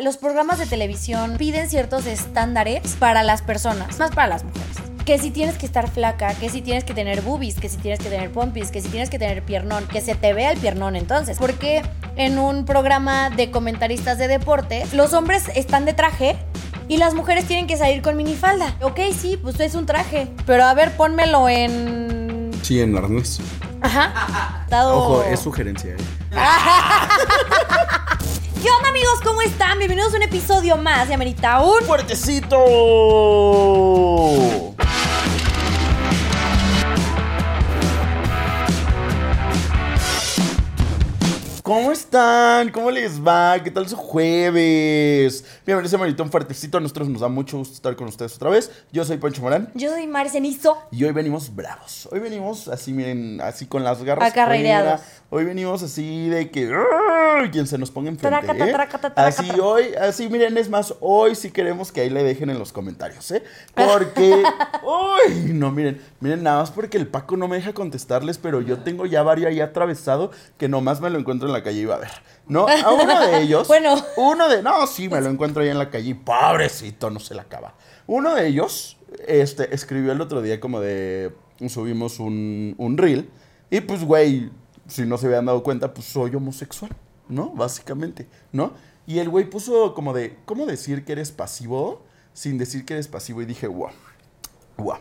Los programas de televisión piden ciertos estándares para las personas, más para las mujeres. Que si tienes que estar flaca, que si tienes que tener boobies, que si tienes que tener pompis, que si tienes que tener piernón, que se te vea el piernón entonces. Porque en un programa de comentaristas de deporte, los hombres están de traje y las mujeres tienen que salir con minifalda. Ok, sí, pues es un traje. Pero a ver, pónmelo en. Sí, en arnés. Ajá. Dado... Ojo, es sugerencia, ¿eh? ¿Qué onda, amigos? ¿Cómo están? Bienvenidos a un episodio más de Amerita un. ¡Fuertecito! ¿Cómo están? ¿Cómo les va? ¿Qué tal su jueves? Bienvenidos a Maritón Fuertecito. A nosotros nos da mucho gusto estar con ustedes otra vez. Yo soy Pancho Morán. Yo soy Mari Cenizo. Y hoy venimos bravos. Hoy venimos así, miren, así con las garras. Acarreados. Hoy venimos así de que. Quien se nos ponga enfrente. Trácata, ¿eh? trácata, trácata. Así hoy, así miren, es más, hoy sí queremos que ahí le dejen en los comentarios, ¿eh? Porque. ¡Uy! No, miren, miren, nada más porque el Paco no me deja contestarles, pero yo tengo ya varios ahí atravesado que nomás me lo encuentro en la calle y va a ver. ¿No? A uno de ellos. Bueno. Uno de. No, sí, me lo encuentro ahí en la calle y pobrecito, no se la acaba. Uno de ellos este, escribió el otro día como de. Subimos un, un reel. Y pues, güey, si no se habían dado cuenta, pues soy homosexual, ¿no? Básicamente, ¿no? Y el güey puso como de. ¿Cómo decir que eres pasivo sin decir que eres pasivo? Y dije, wow. Wow.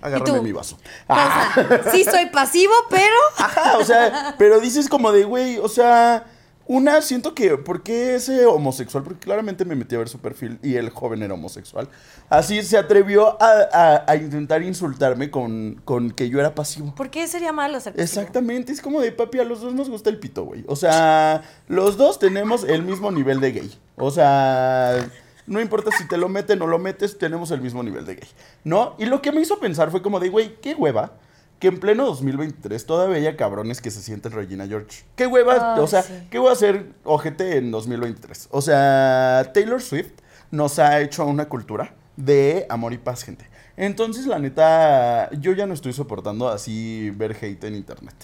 Agárrame mi vaso. Pausa. Sí, soy pasivo, pero. Ajá, o sea, pero dices como de, güey, o sea, una, siento que, ¿por qué ese homosexual? Porque claramente me metí a ver su perfil y el joven era homosexual. Así se atrevió a, a- a intentar insultarme con, con que yo era pasivo. ¿Por qué sería malo ser pasivo? Exactamente, es como de papi, a los dos nos gusta el pito, güey. O sea, los dos tenemos el mismo nivel de gay. O sea, no importa si te lo metes o no lo metes, tenemos el mismo nivel de gay, ¿no? Y lo que me hizo pensar fue como de, güey, qué hueva. Que en pleno 2023 todavía haya cabrones que se sienten Regina George. ¿Qué hueva? O sea, sí. ¿qué voy a hacer ojete en 2023? O sea, Taylor Swift nos ha hecho una cultura de amor y paz, gente. Entonces, la neta, yo ya no estoy soportando así ver hate en internet,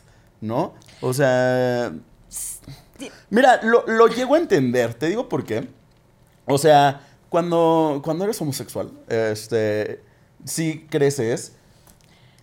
¿no? O sea, mira, lo, lo llego a entender, te digo por qué. O sea, cuando, cuando eres homosexual, este, sí creces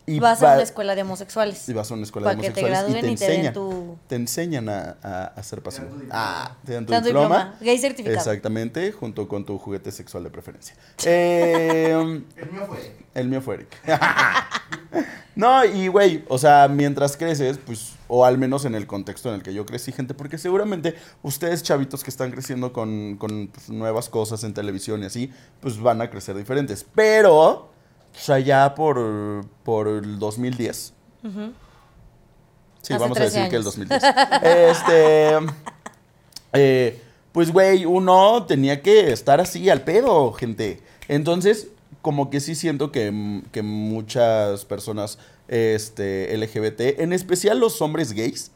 y Vas a una escuela de homosexuales. y vas a una escuela Para de que te homosexuales gradúen y y te te den enseñan, tu- te enseñan a, a, a ser pasivo. Ah, te dan tu Te dan tu diploma. diploma, gay certificado. Exactamente, junto con tu juguete sexual de preferencia. Eh, El mío fue. el mío fue Eric. no, y güey, o sea, mientras creces, pues, o al menos en el contexto en el que yo crecí, gente, porque seguramente ustedes, chavitos que están creciendo con, con, pues, nuevas cosas en televisión y así, pues van a crecer diferentes. Pero, sea, ya por, por el 2010. Sí, Hace vamos a 13 decir que el años. 2010. este. eh, pues, güey, uno tenía que estar así al pedo, gente. Entonces, como que sí siento que, que muchas personas este, LGBT, en especial los hombres gays,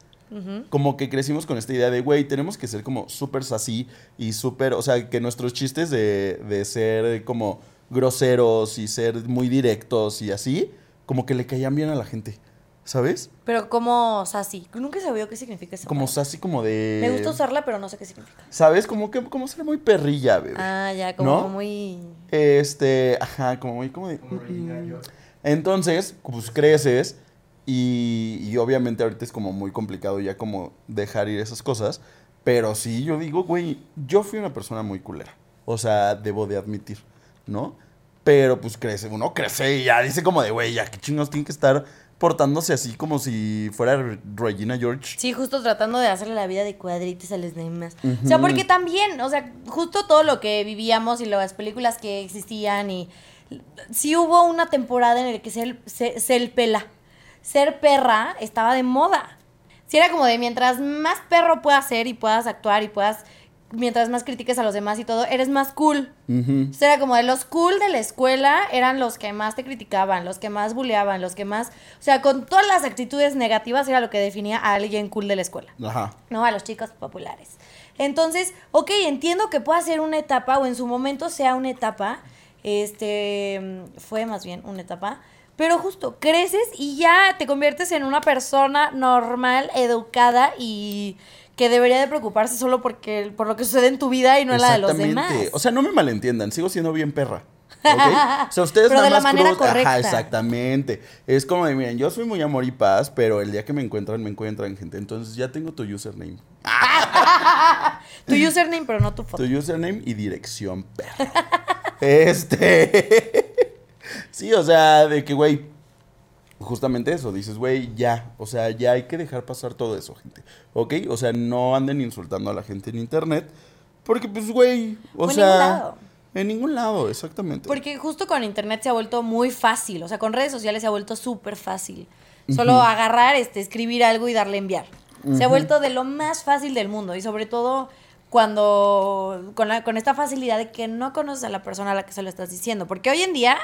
como que crecimos con esta idea de, güey, tenemos que ser como súper así y súper, o sea, que nuestros chistes de, de ser como groseros y ser muy directos y así, como que le caían bien a la gente, ¿sabes? Pero como sassy. Nunca sabía qué significa eso. Como así como de... Me gusta usarla, pero no sé qué significa. ¿Sabes? Como que como ser muy perrilla, bebé. Ah, ya, como ¿No? muy. Este, ajá, como muy como de... Como Regina George. Entonces, pues creces y, y obviamente ahorita es como muy complicado ya como dejar ir esas cosas. Pero sí, yo digo, güey, yo fui una persona muy culera. O sea, debo de admitir, ¿no? Pero pues crece, uno crece y ya dice como de, güey, ya qué chingos tiene que estar portándose así como si fuera Re- Regina George. Sí, justo tratando de hacerle la vida de cuadritos a los demás. O sea, porque también, o sea, justo todo lo que vivíamos y las películas que existían y sí hubo una temporada en la que ser, ser, ser pela, ser perra estaba de moda. Sí era como de mientras más perro puedas ser y puedas actuar y puedas, mientras más critiques a los demás y todo, eres más cool. Ujú. O sea, era como de los cool de la escuela eran los que más te criticaban, los que más bulleaban, los que más... O sea, con todas las actitudes negativas era lo que definía a alguien cool de la escuela. Ajá. ¿no? A los chicos populares. Entonces, ok, entiendo que pueda ser una etapa o en su momento sea una etapa, este, fue más bien una etapa, pero justo creces y ya te conviertes en una persona normal, educada y que debería de preocuparse solo porque, por lo que sucede en tu vida y no en la de los demás. O sea, no me malentiendan, sigo siendo bien perra. O sea, ustedes Pero nada de la más manera cruz- Ajá, correcta. exactamente. Es como de, miren, yo soy muy amor y paz, pero el día que me encuentran, me encuentran, gente. Entonces ya tengo tu username. Tu username, pero no tu foto. Tu username y dirección, perro. este. sí, o sea, de que, güey. Justamente eso, dices, güey, ya. O sea, ya hay que dejar pasar todo eso, gente. ¿Ok? O sea, no anden insultando a la gente en internet. Porque, pues, güey. O en sea. ningún lado. En ningún lado, exactamente. Porque justo con internet se ha vuelto muy fácil, o sea, con redes sociales se ha vuelto súper fácil. Solo agarrar, este, escribir algo y darle enviar. Se ha vuelto de lo más fácil del mundo y sobre todo cuando con, la- con esta facilidad de que no conoces a la persona a la que se lo estás diciendo. Porque hoy en día,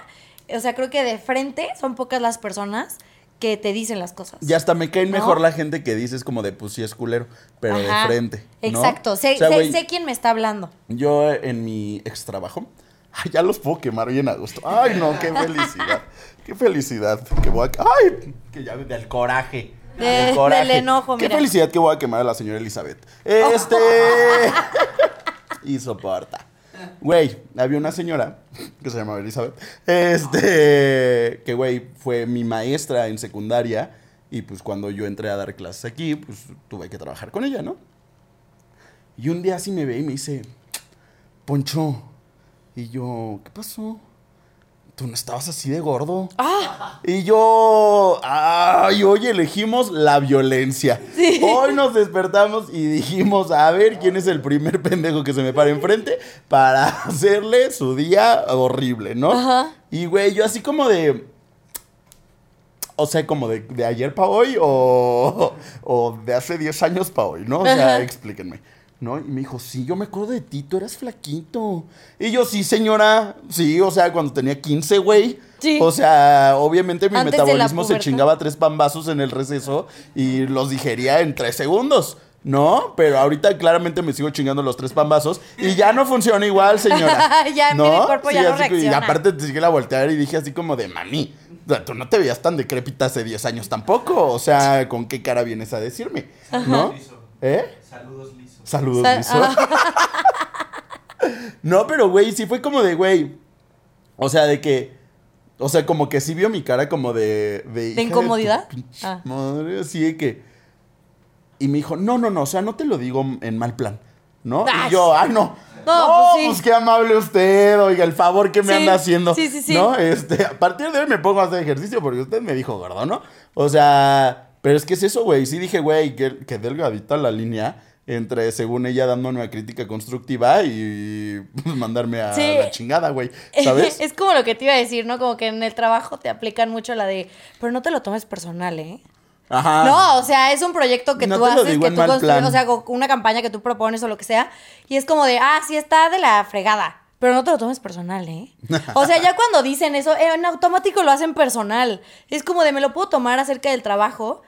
o sea, creo que de frente son pocas las personas que te dicen las cosas. Ya hasta me caen ¿No? mejor la gente que dices como de, pues sí es culero, pero Ajá. de frente. ¿no? Exacto, sé, O sea, sé- sé quién me está hablando. Yo en mi ex trabajo, ya los puedo quemar bien a gusto. Ay, no, qué felicidad. Qué felicidad. Que voy a, ay, que ya del coraje. De- del coraje. del enojo, Qué mira. felicidad que voy a quemar a la señora Elizabeth. Este. y soporta. Güey, había una señora que se llamaba Elizabeth. Este. Que, güey, fue mi maestra en secundaria. Y pues cuando yo entré a dar clases aquí, pues tuve que trabajar con ella, ¿no? Y un día así me ve y me dice, Poncho. Y yo, ¿qué pasó? Tú no estabas así de gordo. Y yo, ay, hoy elegimos la violencia. Hoy nos despertamos y dijimos, a ver quién es el primer pendejo que se me para enfrente para hacerle su día horrible, ¿no? Ajá. Y güey, yo así como de, o sea, como de, de ayer para hoy o, o de hace 10 años para hoy, ¿no? O sea, Ajá. explíquenme. ¿No? Y me dijo, sí, yo me acuerdo de ti, tú eras flaquito. Y yo, sí, señora, sí, o sea, cuando tenía 15, güey. Sí. O sea, obviamente mi Antes metabolismo se chingaba tres pambazos en el receso y los digería en tres segundos. ¿No? Pero ahorita claramente me sigo chingando los tres pambazos y ya no funciona igual, señora. Ya, ¿no? mi cuerpo ya no Y aparte te sigue la voltear y dije así como de mami. o sea, Tú no te veías tan decrépita hace 10 años tampoco. O sea, ¿con qué cara vienes a decirme? ¿No? ¿Eh? Saludos Saludos, Sa- Lizo. no, pero güey, sí fue como de, güey. O sea, de que. O sea, como que sí vio mi cara como de. ¿De, incomodidad? pinche Ah. Madre, así de que. Y me dijo, no, no, no, o sea, no te lo digo en mal plan. ¿No? Y yo, ay, no. No, No, pues pues, qué amable usted, oiga, el favor que me Sí, anda haciendo. sí, sí, sí. ¿No? Este, a partir de hoy me pongo a hacer ejercicio porque usted me dijo gordo, ¿no? O sea, pero es que es eso, güey. Sí dije, güey, que, que delgadita la línea entre, según ella, dándome una crítica constructiva y pues, mandarme a Sí. la chingada, güey. ¿Sabes? es como lo que te iba a decir, ¿no? Como que en el trabajo te aplican mucho la de, pero no te lo tomes personal, ¿eh? Ajá. No, o sea, es un proyecto que No tú haces, que tú construyes, o sea, una campaña que tú propones o lo que sea, y es como de, ah, sí está de la fregada, pero no te lo tomes personal, ¿eh? O sea, ya cuando dicen eso, en automático lo hacen personal. Es como de, me lo puedo tomar acerca del trabajo,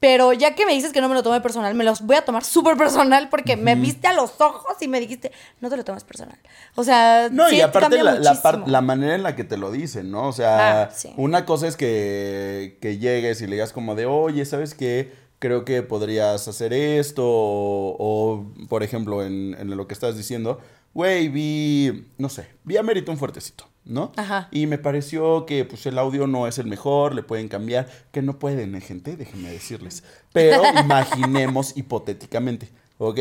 pero ya que me dices que no me lo tome personal, me los voy a tomar súper personal porque me viste a los ojos y me dijiste, no te lo tomes personal. O sea, No, sí, y aparte la, la, par- muchísimo. la manera en la que te lo dicen, ¿no? O sea, Ah, sí. una cosa es que, que llegues y le digas como de, oye, ¿sabes qué? Creo que podrías hacer esto, o, o, por ejemplo, en, en lo que estás diciendo, güey, vi, no sé, vi a Mérito un fuertecito, ¿no? Ajá. Y me pareció que pues el audio no es el mejor, le pueden cambiar, que no pueden, ¿eh, gente, déjenme decirles. Pero imaginemos hipotéticamente, ¿ok?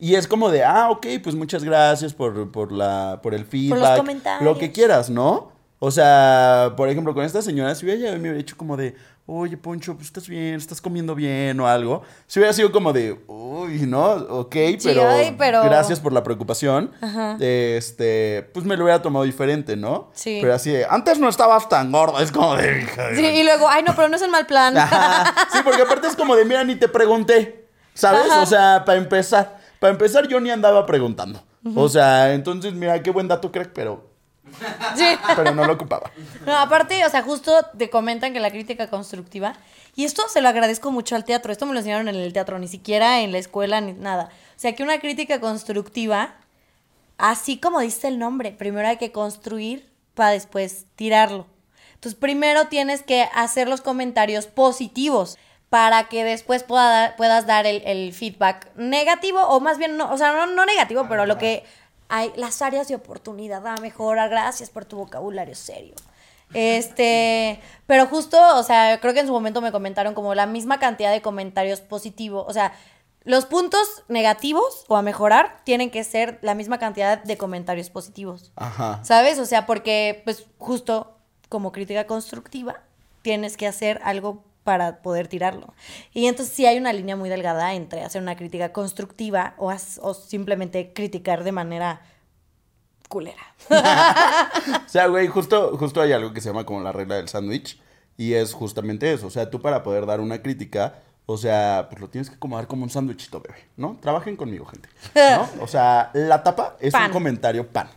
Y es como de, ah, ok, pues muchas gracias por, por, la, por el feedback. comentarios. Lo que quieras, ¿no? O sea, por ejemplo, con esta señora, si hubiera me hubiera dicho como de, oye, Poncho, pues estás bien, estás comiendo bien o algo, si hubiera sido como de, uy, ¿no? Ok, pero, ay, pero- gracias por la preocupación. Ajá. Este, pues me lo hubiera tomado diferente, ¿no? Sí. Pero así de, antes no estabas tan gordo, es como de, Sí, y luego, ay, no, pero no es el mal plan. Ajá. Sí, porque aparte es como de, mira, ni te pregunté, ¿sabes? Ajá. O sea, para empezar, para empezar yo ni andaba preguntando. O sea, entonces, mira, qué buen dato, crack, pero, Sí. pero no lo ocupaba. No, aparte, o sea, justo te comentan que la crítica constructiva, y esto se lo agradezco mucho al teatro, esto me lo enseñaron en el teatro, ni siquiera en la escuela, ni nada. O sea, que una crítica constructiva, así como dice el nombre, primero hay que construir para después tirarlo. Entonces, primero tienes que hacer los comentarios positivos para que después pueda puedas dar el, el feedback negativo o más bien, no, o sea, no, no negativo, pero lo que hay, las áreas de oportunidad a mejorar. Gracias por tu vocabulario serio. Este, pero justo, o sea, creo que en su momento me comentaron como la misma cantidad de comentarios positivos, o sea, los puntos negativos o a mejorar tienen que ser la misma cantidad de comentarios positivos. Ajá. ¿Sabes? O sea, porque pues justo como crítica constructiva tienes que hacer algo para poder tirarlo. Y entonces sí hay una línea muy delgada entre hacer una crítica constructiva o, o simplemente criticar de manera culera. O sea, güey, justo, justo hay algo que se llama como la regla del sándwich. Y es justamente eso. O sea, tú para poder dar una crítica, o sea, pues lo tienes que acomodar como un sándwichito, bebé, ¿no? Trabajen conmigo, gente. ¿No? O sea, la tapa es Pan. un comentario pan.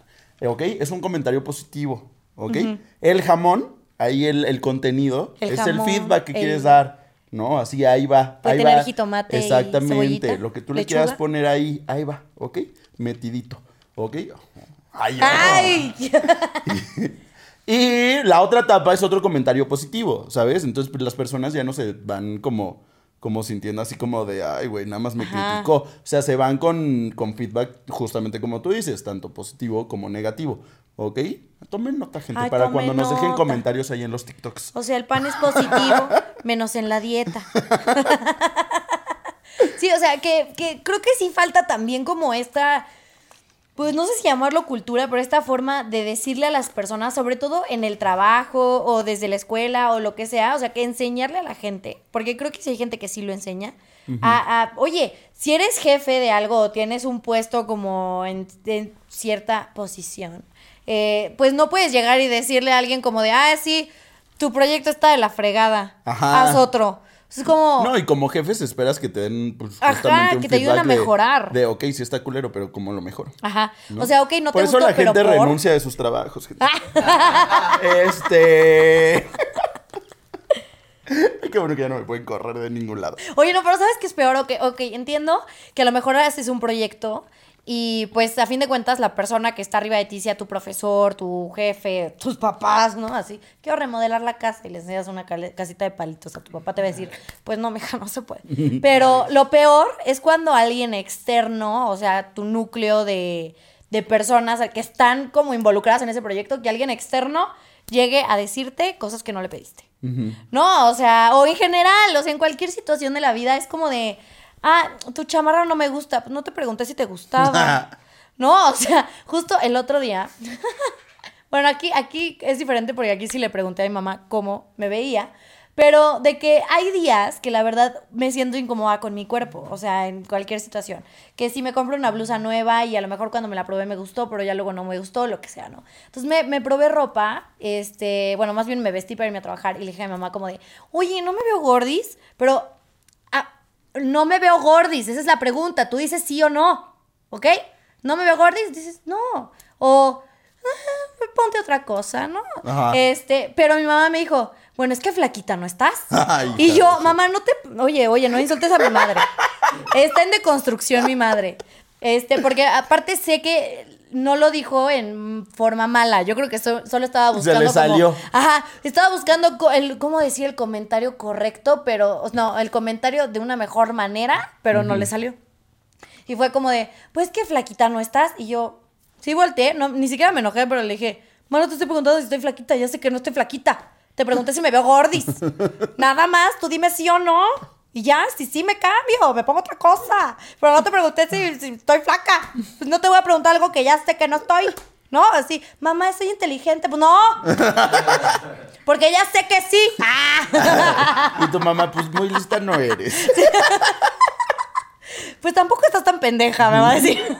¿Ok? Es un comentario positivo. ¿Ok? El jamón, ahí el, el contenido, El es jamón, el feedback que el- quieres dar. ¿No? Así ahí va. Puede ahí tener va. jitomate Exactamente. Lo que tú le lechuga. quieras poner ahí, ahí va. ¿Ok? Metidito. ¿Ok? Ay. ¡Ay! Y la otra etapa es otro comentario positivo, ¿sabes? Entonces pues, las personas ya no se van como, como sintiendo así como de, ay, güey, nada más me Ajá. criticó. O sea, se van con, con feedback justamente como tú dices, tanto positivo como negativo. ¿Ok? Tomen nota, gente, Ay, para cuando nos dejen nota. comentarios ahí en los TikToks. O sea, el pan es positivo, menos en la dieta. Sí, o sea, que, que creo que sí falta también como esta, pues no sé si llamarlo cultura, pero esta forma de decirle a las personas, sobre todo en el trabajo o desde la escuela o lo que sea, o sea, que enseñarle a la gente, porque creo que sí hay gente que sí lo enseña, a, a, oye, si eres jefe de algo o tienes un puesto como en, en cierta posición, eh, pues no puedes llegar y decirle a alguien como de, ah, sí, tu proyecto está de la fregada, Ajá. haz otro. Es como... No, y como jefes esperas que te den pues, Ajá, justamente un que te ayuden a feedback de- mejorar. De, ok, sí está culero, pero como lo mejor. Ajá. ¿no? O sea, ok, no Por te eso gustó, la pero gente por... renuncia de sus trabajos. gente. este. Qué bueno que ya no me pueden correr de ningún lado. Oye, no, pero ¿sabes qué es peor? Ok, ok, entiendo que a lo mejor haces un proyecto y pues a fin de cuentas la persona que está arriba de ti sea tu profesor, tu jefe, tus papás, ¿no? Así, quiero remodelar la casa y le enseñas una casita de palitos a tu papá, te va a decir, pues no, mija, no se puede. Pero lo peor es cuando alguien externo, o sea, tu núcleo de, de personas que están como involucradas en ese proyecto, que alguien externo llegue a decirte cosas que no le pediste. No, o sea, o en general, o sea, en cualquier situación de la vida es como de, ah, tu chamarra no me gusta, pues no te pregunté si te gustaba. no, o sea, justo el otro día, bueno, aquí, aquí es diferente porque aquí sí le pregunté a mi mamá cómo me veía, pero de que hay días que la verdad me siento incómoda con mi cuerpo, o sea, en cualquier situación. Que si me compro una blusa nueva y a lo mejor cuando me la probé me gustó, pero ya luego no me gustó, lo que sea, ¿no? Entonces me, me probé ropa, este, bueno, más bien me vestí para irme a trabajar y le dije a mi mamá como de, oye, no me veo gordis, pero no me veo gordis, esa es la pregunta, tú dices sí o no, ¿ok? No me veo gordis, dices no, o "Ah, ponte otra cosa, ¿no? Ajá. Este, pero mi mamá me dijo, bueno, es que flaquita no estás. Ay, y yo, mamá, no te, oye, oye, no insultes a mi madre. Está en deconstrucción mi madre. Este, porque aparte sé que no lo dijo en forma mala. Yo creo que so- solo estaba Se buscando le como- salió. ajá, estaba buscando el, cómo decir el comentario correcto, pero no, el comentario de una mejor manera, pero no le salió. Y fue como de, pues que flaquita no estás. Y yo, sí volteé, no, ni siquiera me enojé, pero le dije, mano, te estoy preguntando si estoy flaquita, ya sé que no estoy flaquita. Te pregunté si me veo gordis. Nada más, tú dime sí o no. Y ya, si sí me cambio, me pongo otra cosa. Pero no te pregunté si, si estoy flaca. Pues no te voy a preguntar algo que ya sé que no estoy. No, así, mamá, soy inteligente. Pues no. Porque ya sé que sí. Ah. Y tu mamá, pues muy lista no eres. Pues tampoco estás tan pendeja, me va a decir.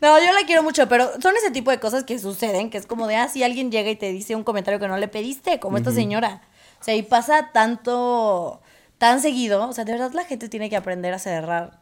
No, yo la quiero mucho, pero son ese tipo de cosas que suceden, que es como de, ah, si alguien llega y te dice un comentario que no le pediste, como esta señora. O sea, y pasa tanto, tan seguido. O sea, de verdad la gente tiene que aprender a cerrar.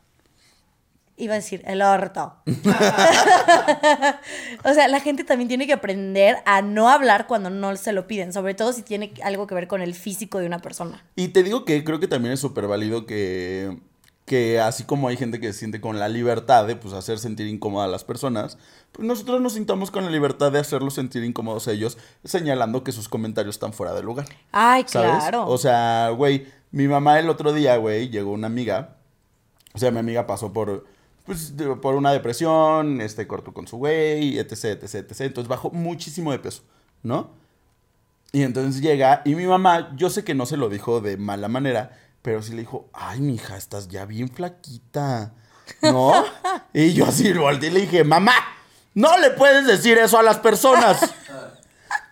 Iba a decir, el orto. o sea, la gente también tiene que aprender a no hablar cuando no se lo piden, sobre todo si tiene algo que ver con el físico de una persona. Y te digo que creo que también es súper válido que que así como hay gente que se siente con la libertad de pues hacer sentir incómoda a las personas, pues nosotros nos sintamos con la libertad de hacerlos sentir incómodos a ellos, señalando que sus comentarios están fuera de lugar. Ay, ¿Sabes? claro. O sea, güey, mi mamá el otro día, güey, llegó una amiga. O sea, mi amiga pasó por, pues, de- por una depresión, este, cortó con su güey, etc, etc, etc. Entonces bajó muchísimo de peso, ¿no? Y entonces llega, y mi mamá, yo sé que no se lo dijo de mala manera, pero sí le dijo, ay, mija, estás ya bien flaquita, ¿no? y yo así volteé y le dije, mamá, no le puedes decir eso a las personas.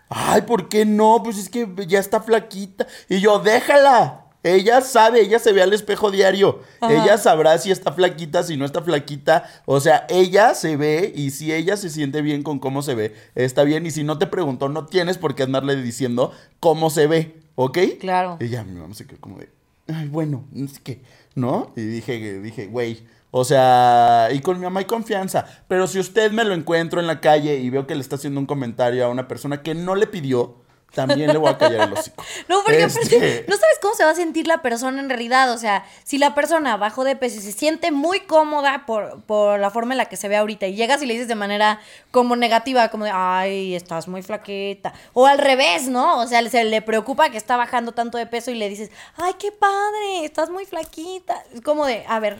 Ay, ¿por qué no? Pues es que ya está flaquita. Y yo, déjala. Ella sabe, ella se ve al espejo diario. Ajá. Ella sabrá si está flaquita, si no está flaquita. O sea, ella se ve y si ella se siente bien con cómo se ve, está bien. Y si no te preguntó, no tienes por qué andarle diciendo cómo se ve, ¿ok? Claro. Ya mi mamá se quedó como de, ay, bueno, no sé qué, ¿no? Y dije, dije, güey, o sea, y con mi mamá hay confianza, pero si usted me lo encuentro en la calle y veo que le está haciendo un comentario a una persona que no le pidió, también le voy a callar el hocico. No, porque Este, aparte, no sabes cómo se va a sentir la persona en realidad. O sea, si la persona bajó de peso y se siente muy cómoda por, por la forma en la que se ve ahorita y llegas y le dices de manera como negativa, como de, ay, estás muy flaquita. O al revés, ¿no? O sea, se le preocupa que está bajando tanto de peso y le dices, ay, qué padre, estás muy flaquita. Es como de, a ver,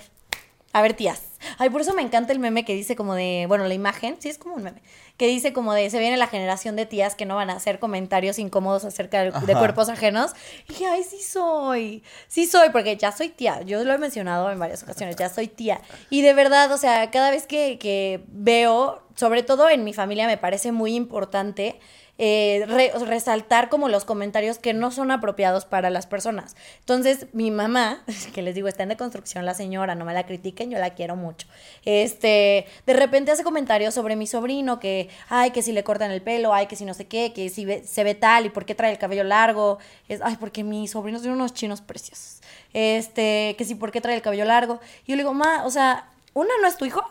a ver, tías. Ay, por eso me encanta el meme que dice como de, bueno, la imagen, sí es como un meme, que dice como de, se viene la generación de tías que no van a hacer comentarios incómodos acerca de, cuerpos ajenos. Y dije, ay, sí soy, sí soy, porque ya soy tía. Yo lo he mencionado en varias ocasiones, ya soy tía. Y de verdad, o sea, cada vez que, que veo, sobre todo en mi familia, me parece muy importante eh, re- resaltar como los comentarios que no son apropiados para las personas. Entonces, mi mamá, que les digo, está en deconstrucción la señora, no me la critiquen, yo la quiero mucho. Este, de repente hace comentarios sobre mi sobrino que, ay, que si le cortan el pelo, ay, que si no sé qué, que si ve- se ve tal y por qué trae el cabello largo. Es, ay, porque mi sobrino tiene unos chinos preciosos. Este, que si por qué trae el cabello largo. Y yo le digo, ma, o sea, una no es tu hijo,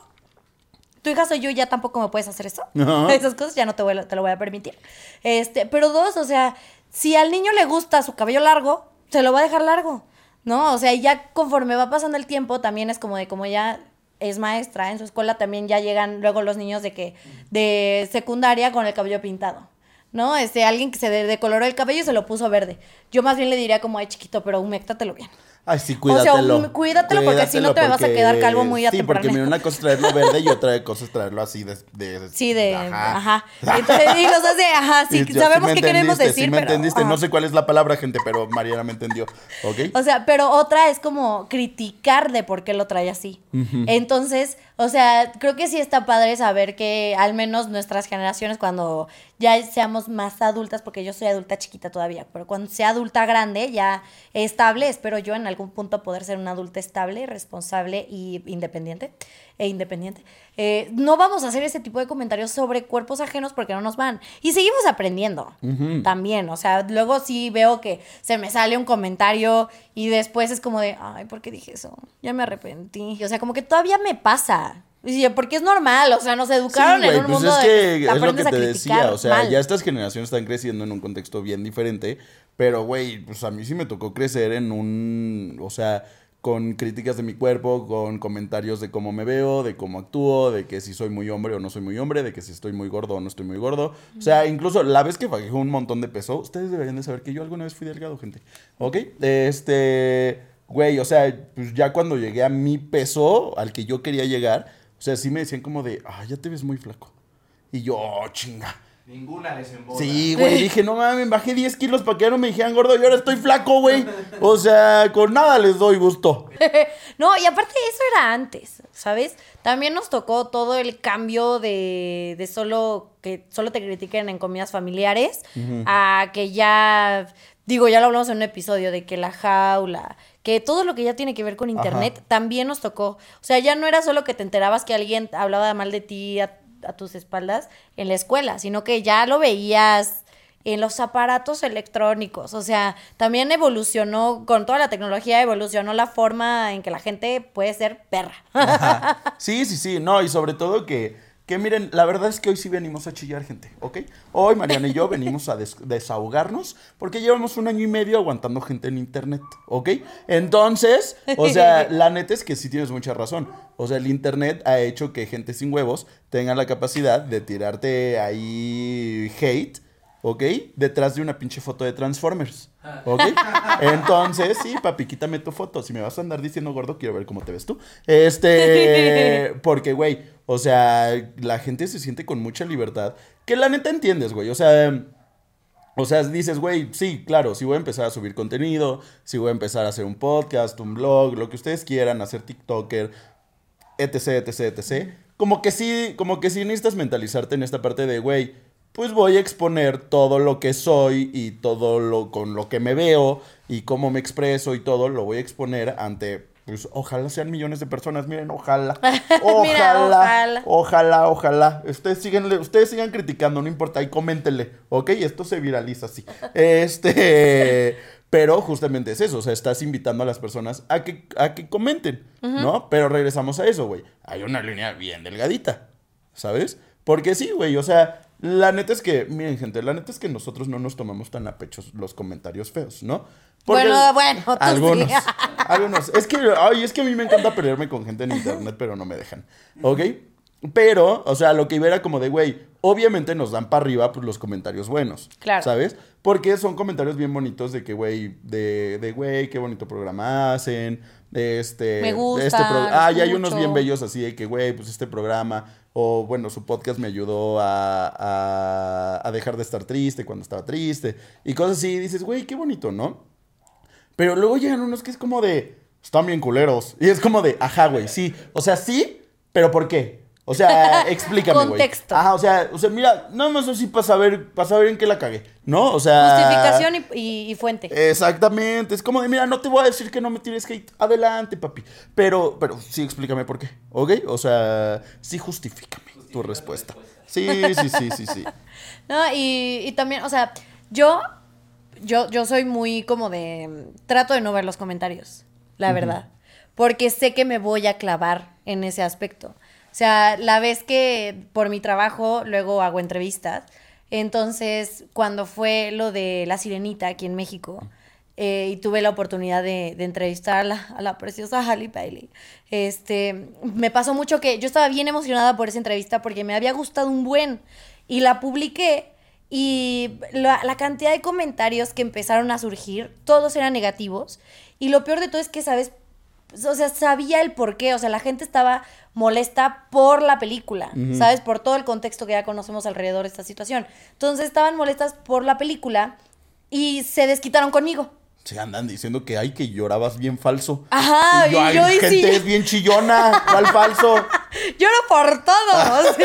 tu hija soy yo y ya tampoco me puedes hacer eso. Ajá. Esas cosas ya no te, voy a- te lo voy a permitir. Este, pero dos, o sea, si al niño le gusta su cabello largo, se lo va a dejar largo, ¿no? O sea, y ya conforme va pasando el tiempo, también es como de como ella es maestra, en su escuela también ya llegan luego los niños de que, de secundaria con el cabello pintado. ¿No? Este, alguien que se de- decoloró el cabello y se lo puso verde. Yo más bien le diría como, ay, chiquito, pero humectatelo bien. Ay, sí, O sea, cuídatelo. cuídatelo porque si no te vas a quedar calvo muy a Sí, porque mira, una cosa es traerlo verde y otra cosa es traerlo así de... de- Sí, de. Ajá. Entonces, y nos hace, ajá, sí, Y sabemos qué queremos decir, Sí me pero. entendiste, ajá. no sé cuál es la palabra, gente, pero Mariana me entendió, ¿ok? O sea, pero otra es como criticar de por qué lo trae así. Entonces, o sea, creo que sí está padre saber que al menos nuestras generaciones, cuando ya seamos más adultas, porque yo soy adulta chiquita todavía, pero cuando sea adulta grande, ya estable, espero yo en algún punto poder ser una adulta estable, responsable y independiente, e independiente, eh, no vamos a hacer ese tipo de comentarios sobre cuerpos ajenos porque no nos van. Y seguimos aprendiendo también, o sea, luego sí veo que se me sale un comentario y después es como de, ay, ¿por qué dije eso? Ya me arrepentí. O sea, como que todavía me pasa. Porque es normal, o sea, nos educaron Sí, güey, en un pues mundo es de que es lo que te decía, o sea, mal. ya estas generaciones están creciendo en un contexto bien diferente, pero güey, pues a mí sí me tocó crecer en un, o sea, con críticas de mi cuerpo, con comentarios de cómo me veo, de cómo actúo, de que si soy muy hombre o no soy muy hombre, de que si estoy muy gordo o no estoy muy gordo. O sea, incluso la vez que bajé un montón de peso, ustedes deberían de saber que yo alguna vez fui delgado, gente. ¿Ok? Este, güey, o sea, pues ya cuando llegué a mi peso, al que yo quería llegar, o sea, sí me decían como de, ah, ya te ves muy flaco. Y yo, oh, chinga. Ninguna les embola. Sí, güey, dije, no mames, bajé 10 kilos para que ya no me dijeran gordo y ahora estoy flaco, güey. O sea, con nada les doy gusto. No, y aparte eso era antes, ¿sabes? También nos tocó todo el cambio de, de solo que solo te critiquen en comidas familiares a que ya, digo, ya lo hablamos en un episodio de que la jaula, que todo lo que ya tiene que ver con internet Ajá. también nos tocó. O sea, ya no era solo que te enterabas que alguien hablaba mal de ti a, a tus espaldas en la escuela, sino que ya lo veías en los aparatos electrónicos. O sea, también evolucionó, con toda la tecnología, evolucionó la forma en que la gente puede ser perra. Sí, sí, sí, no, y sobre todo que, que miren, la verdad es que hoy sí venimos a chillar, gente, ¿ok? Hoy Mariana y yo venimos a des- desahogarnos porque llevamos un año y medio aguantando gente en internet, ¿ok? Entonces, o sea, la neta es que sí tienes mucha razón. O sea, el internet ha hecho que gente sin huevos tenga la capacidad de tirarte ahí hate, ¿ok? Detrás de una pinche foto de Transformers, ¿ok? Entonces, sí, papi, quítame tu foto. Si me vas a andar diciendo gordo, quiero ver cómo te ves tú. Este, porque, güey, o sea, la gente se siente con mucha libertad. Que la neta entiendes, güey. O sea, o sea, dices, güey, sí, claro, si voy a empezar a subir contenido, si voy a empezar a hacer un podcast, un blog, lo que ustedes quieran, hacer TikToker, etc, etc, etc. Como que sí, como que sí necesitas mentalizarte en esta parte de, güey, pues voy a exponer todo lo que soy y todo lo con lo que me veo y cómo me expreso y todo lo voy a exponer ante, pues ojalá sean millones de personas, miren, ojalá, ojalá, Mira, ojalá. ojalá, ojalá. Ustedes sigan, ustedes sigan criticando, no importa, y coméntenle, ¿ok? Esto se viraliza así. Este, pero justamente es eso, o sea, estás invitando a las personas a que, a que comenten, ¿no? Pero regresamos a eso, güey. Hay una línea bien delgadita, ¿sabes? Porque sí, güey, o sea, la neta es que, miren, gente, la neta es que nosotros no nos tomamos tan a pecho los comentarios feos, ¿no? Porque Bueno, bueno, algunos, sí. algunos. Es que, ay, es que a mí me encanta pelearme con gente en internet, pero no me dejan, ¿ok? Pero, o sea, lo que iba era como de, güey, obviamente nos dan para arriba pues, los comentarios buenos. Claro. ¿Sabes? Porque son comentarios bien bonitos de que, güey, de, de, güey, qué bonito programa hacen. De este. Me gusta, este pro- Ah, y hay unos bien bellos así de que, güey, pues este programa. O bueno, su podcast me ayudó a, a, dejar de estar triste cuando estaba triste. Y cosas así. Dices, güey, qué bonito, ¿no? Pero luego llegan unos que es como de. Están bien culeros. Y es como de, ajá, güey, sí. O sea, sí, pero ¿por qué? O sea, explícame, güey. Contexto. Ajá, o sea, o sea, mira, nada más así para saber, para saber en qué la cagué, ¿no? O sea. Justificación y, y- y fuente. Exactamente. Es como de, mira, no te voy a decir que no me tires hate. Adelante, papi. Pero, pero sí, explícame por qué, ¿ok? O sea, sí, justifícame tu respuesta. Sí, sí, sí, sí, sí. No, y, y también, o sea, yo, yo, yo soy muy como de. Trato de no ver los comentarios, la verdad. Porque sé que me voy a clavar en ese aspecto. O sea, la vez que por mi trabajo luego hago entrevistas. Entonces, cuando fue lo de la sirenita aquí en México, eh, y tuve la oportunidad de, de entrevistar a la, a la preciosa Halle Bailey. Este, me pasó mucho que yo estaba bien emocionada por esa entrevista porque me había gustado un buen y la publiqué y la, la cantidad de comentarios que empezaron a surgir, todos eran negativos y lo peor de todo es que, ¿sabes? O sea, sabía el por qué, o sea, la gente estaba molesta por la película, ¿sabes? Por todo el contexto que ya conocemos alrededor de esta situación. Entonces estaban molestas por la película y se desquitaron conmigo. Se andan diciendo que ay, que llorabas bien falso. Ajá, y yo, ay, yo, gente sí. es bien chillona. ¿Cuál falso? Lloro por todo, ¿sí?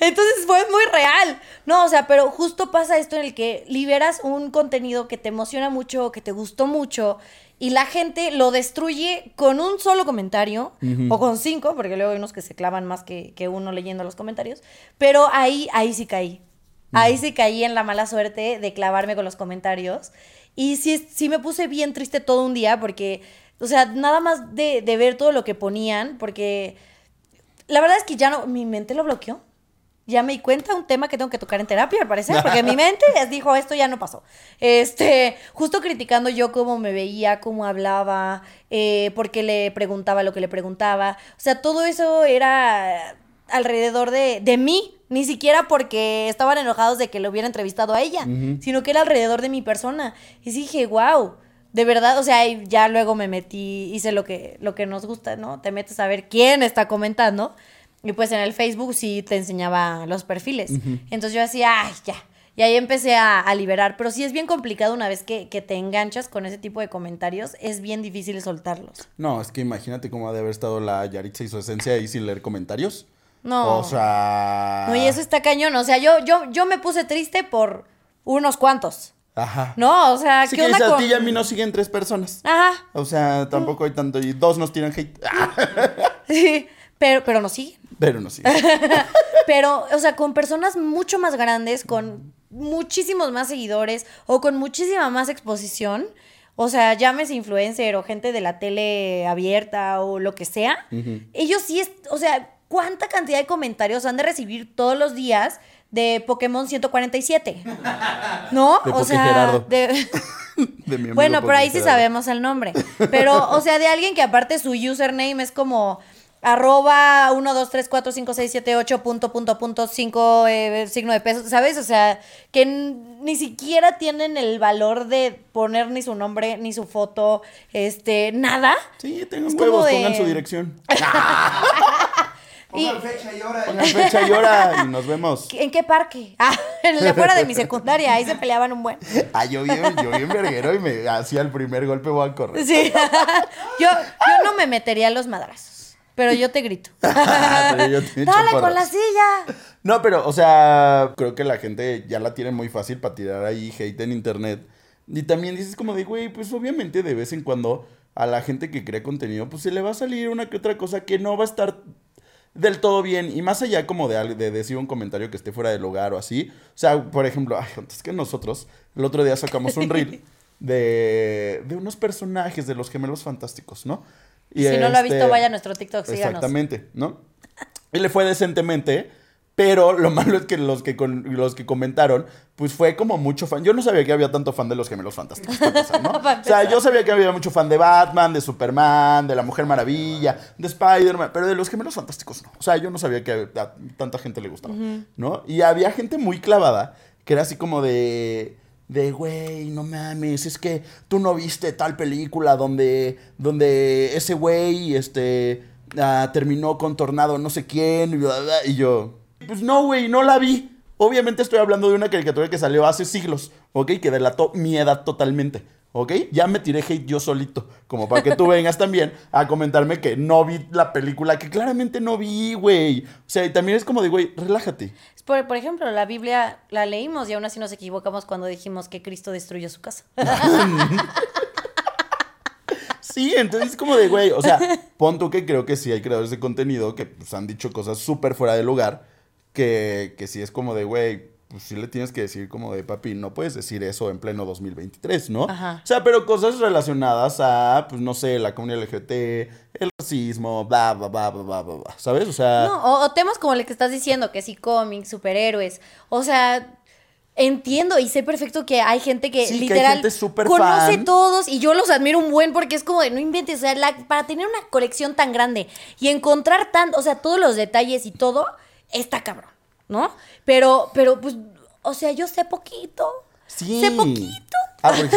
Entonces fue muy real. No, o sea, pero justo pasa esto en el que liberas un contenido que te emociona mucho, que te gustó mucho, y la gente lo destruye con un solo comentario, o con cinco, porque luego hay unos que se clavan más que, que uno leyendo los comentarios. Pero ahí, ahí sí caí. Ahí sí caí en la mala suerte de clavarme con los comentarios. Y sí, sí me puse bien triste todo un día porque, o sea, nada más de, de ver todo lo que ponían, porque la verdad es que ya no, mi mente lo bloqueó. Ya me di cuenta, un tema que tengo que tocar en terapia, al parecer, porque mi mente les dijo, esto ya no pasó. Este, justo criticando yo cómo me veía, cómo hablaba, eh, por qué le preguntaba lo que le preguntaba. O sea, todo eso era alrededor de, de mí, ni siquiera porque estaban enojados de que lo hubiera entrevistado a ella, sino que era alrededor de mi persona. Y dije, wow, de verdad, o sea, ya luego me metí, hice lo que, lo que nos gusta, ¿no? Te metes a ver quién está comentando. Y pues en el Facebook sí te enseñaba los perfiles. Entonces yo decía, ay, ya. Y ahí empecé a, a liberar. Pero sí es bien complicado una vez que, que te enganchas con ese tipo de comentarios. Es bien difícil soltarlos. No, es que imagínate cómo ha de haber estado la Yaritza y su esencia ahí sin leer comentarios. No. O sea. No, y eso está cañón. O sea, yo, yo, yo me puse triste por unos cuantos. Ajá. No, o sea, ¿qué que onda dices, a con...? ti y a mí nos siguen tres personas. Ajá. O sea, tampoco hay tanto. Y dos nos tiran hate. Sí, pero, pero no siguen. pero no siguen. Pero, o sea, con personas mucho más grandes, con muchísimos más seguidores o con muchísima más exposición. O sea, llámese influencer o gente de la tele abierta o lo que sea. Ellos sí, es, o sea, ¿cuánta cantidad de comentarios han de recibir todos los días de Pokémon 147? ¿No? De o Poké sea, Gerardo. de- De mi amigo bueno, pero ahí sí sabemos el nombre. Pero, o sea, de alguien que aparte su username es como arroba 1, 2, 3, 4, 5, 6, 7, 8, punto, punto, punto, 5, eh, signo de peso, ¿sabes? O sea, que ni siquiera tienen el valor de poner ni su nombre, ni su foto, este, nada. Sí, tengan huevos, de- pongan su dirección. Y- Pongan fecha y hora. Pongan fecha y hora y nos vemos. ¿En qué parque? Ah, en el de fuera de mi secundaria, ahí se peleaban un buen. Ah, yo bien, yo bien verguero y me hacía el primer golpe, voy a correr. Sí. yo, yo no me metería a los madrazos, pero yo te grito. Pero yo te Dale con la silla. No, pero, o sea, creo que la gente ya la tiene muy fácil para tirar ahí hate en internet. Y también dices como de, güey, pues obviamente de vez en cuando a la gente que crea contenido, pues se le va a salir una que otra cosa que no va a estar del todo bien. Y más allá como de, de decir un comentario que esté fuera del lugar o así. O sea, por ejemplo, ay, es que nosotros el otro día sacamos un reel de, de unos personajes de los gemelos fantásticos, ¿no? Y si no lo ha este- visto, vaya a nuestro TikTok, síganos. Exactamente, ¿no? Y le fue decentemente, pero lo malo es que los que, con- los que comentaron, pues fue como mucho fan. Yo no sabía que había tanto fan de los gemelos fantásticos, empezar, ¿no? O sea, yo sabía que había mucho fan de Batman, de Superman, de la Mujer Maravilla, de Spider-Man, pero de los gemelos fantásticos no. O sea, yo no sabía que a tanta gente le gustaba, ¿no? Y había gente muy clavada que era así como de... De, güey, no mames, es que tú no viste tal película donde, donde ese güey, este, ah, terminó con Tornado no sé quién, y, bla, bla, y yo, pues no, güey, no la vi. Obviamente estoy hablando de una caricatura que salió hace siglos, ¿ok? Que delató mi edad totalmente, ¿ok? Ya me tiré hate yo solito, como para que tú vengas también a comentarme que no vi la película, que claramente no vi, güey. O sea, y también es como de, güey, relájate. Por, por ejemplo, la Biblia la leímos y aún así nos equivocamos cuando dijimos que Cristo destruyó su casa. Sí, entonces es como de, güey, o sea, pon tú que creo que sí hay creadores de contenido que pues, han dicho cosas súper fuera de lugar, que, que sí es como de, güey, pues sí le tienes que decir como de, papi, no puedes decir eso en pleno 2023, ¿no? Ajá. O sea, pero cosas relacionadas a, pues no sé, la comunidad LGBT, el racismo, bla, bla, bla, bla, bla, bla, bla, ¿sabes? O sea... No, o, o temas como el que estás diciendo, que sí, cómics, superhéroes. O sea, entiendo y sé perfecto que hay gente que Sí, que hay literal gente súper conoce fan. todos y yo los admiro un buen porque es como de no inventes, o sea, la- para tener una colección tan grande y encontrar tanto, o sea, todos los detalles y todo, está cabrón, ¿no? Pero, pero, pues, o sea, yo sé poquito. Sí. Sé poquito. Ah, porque-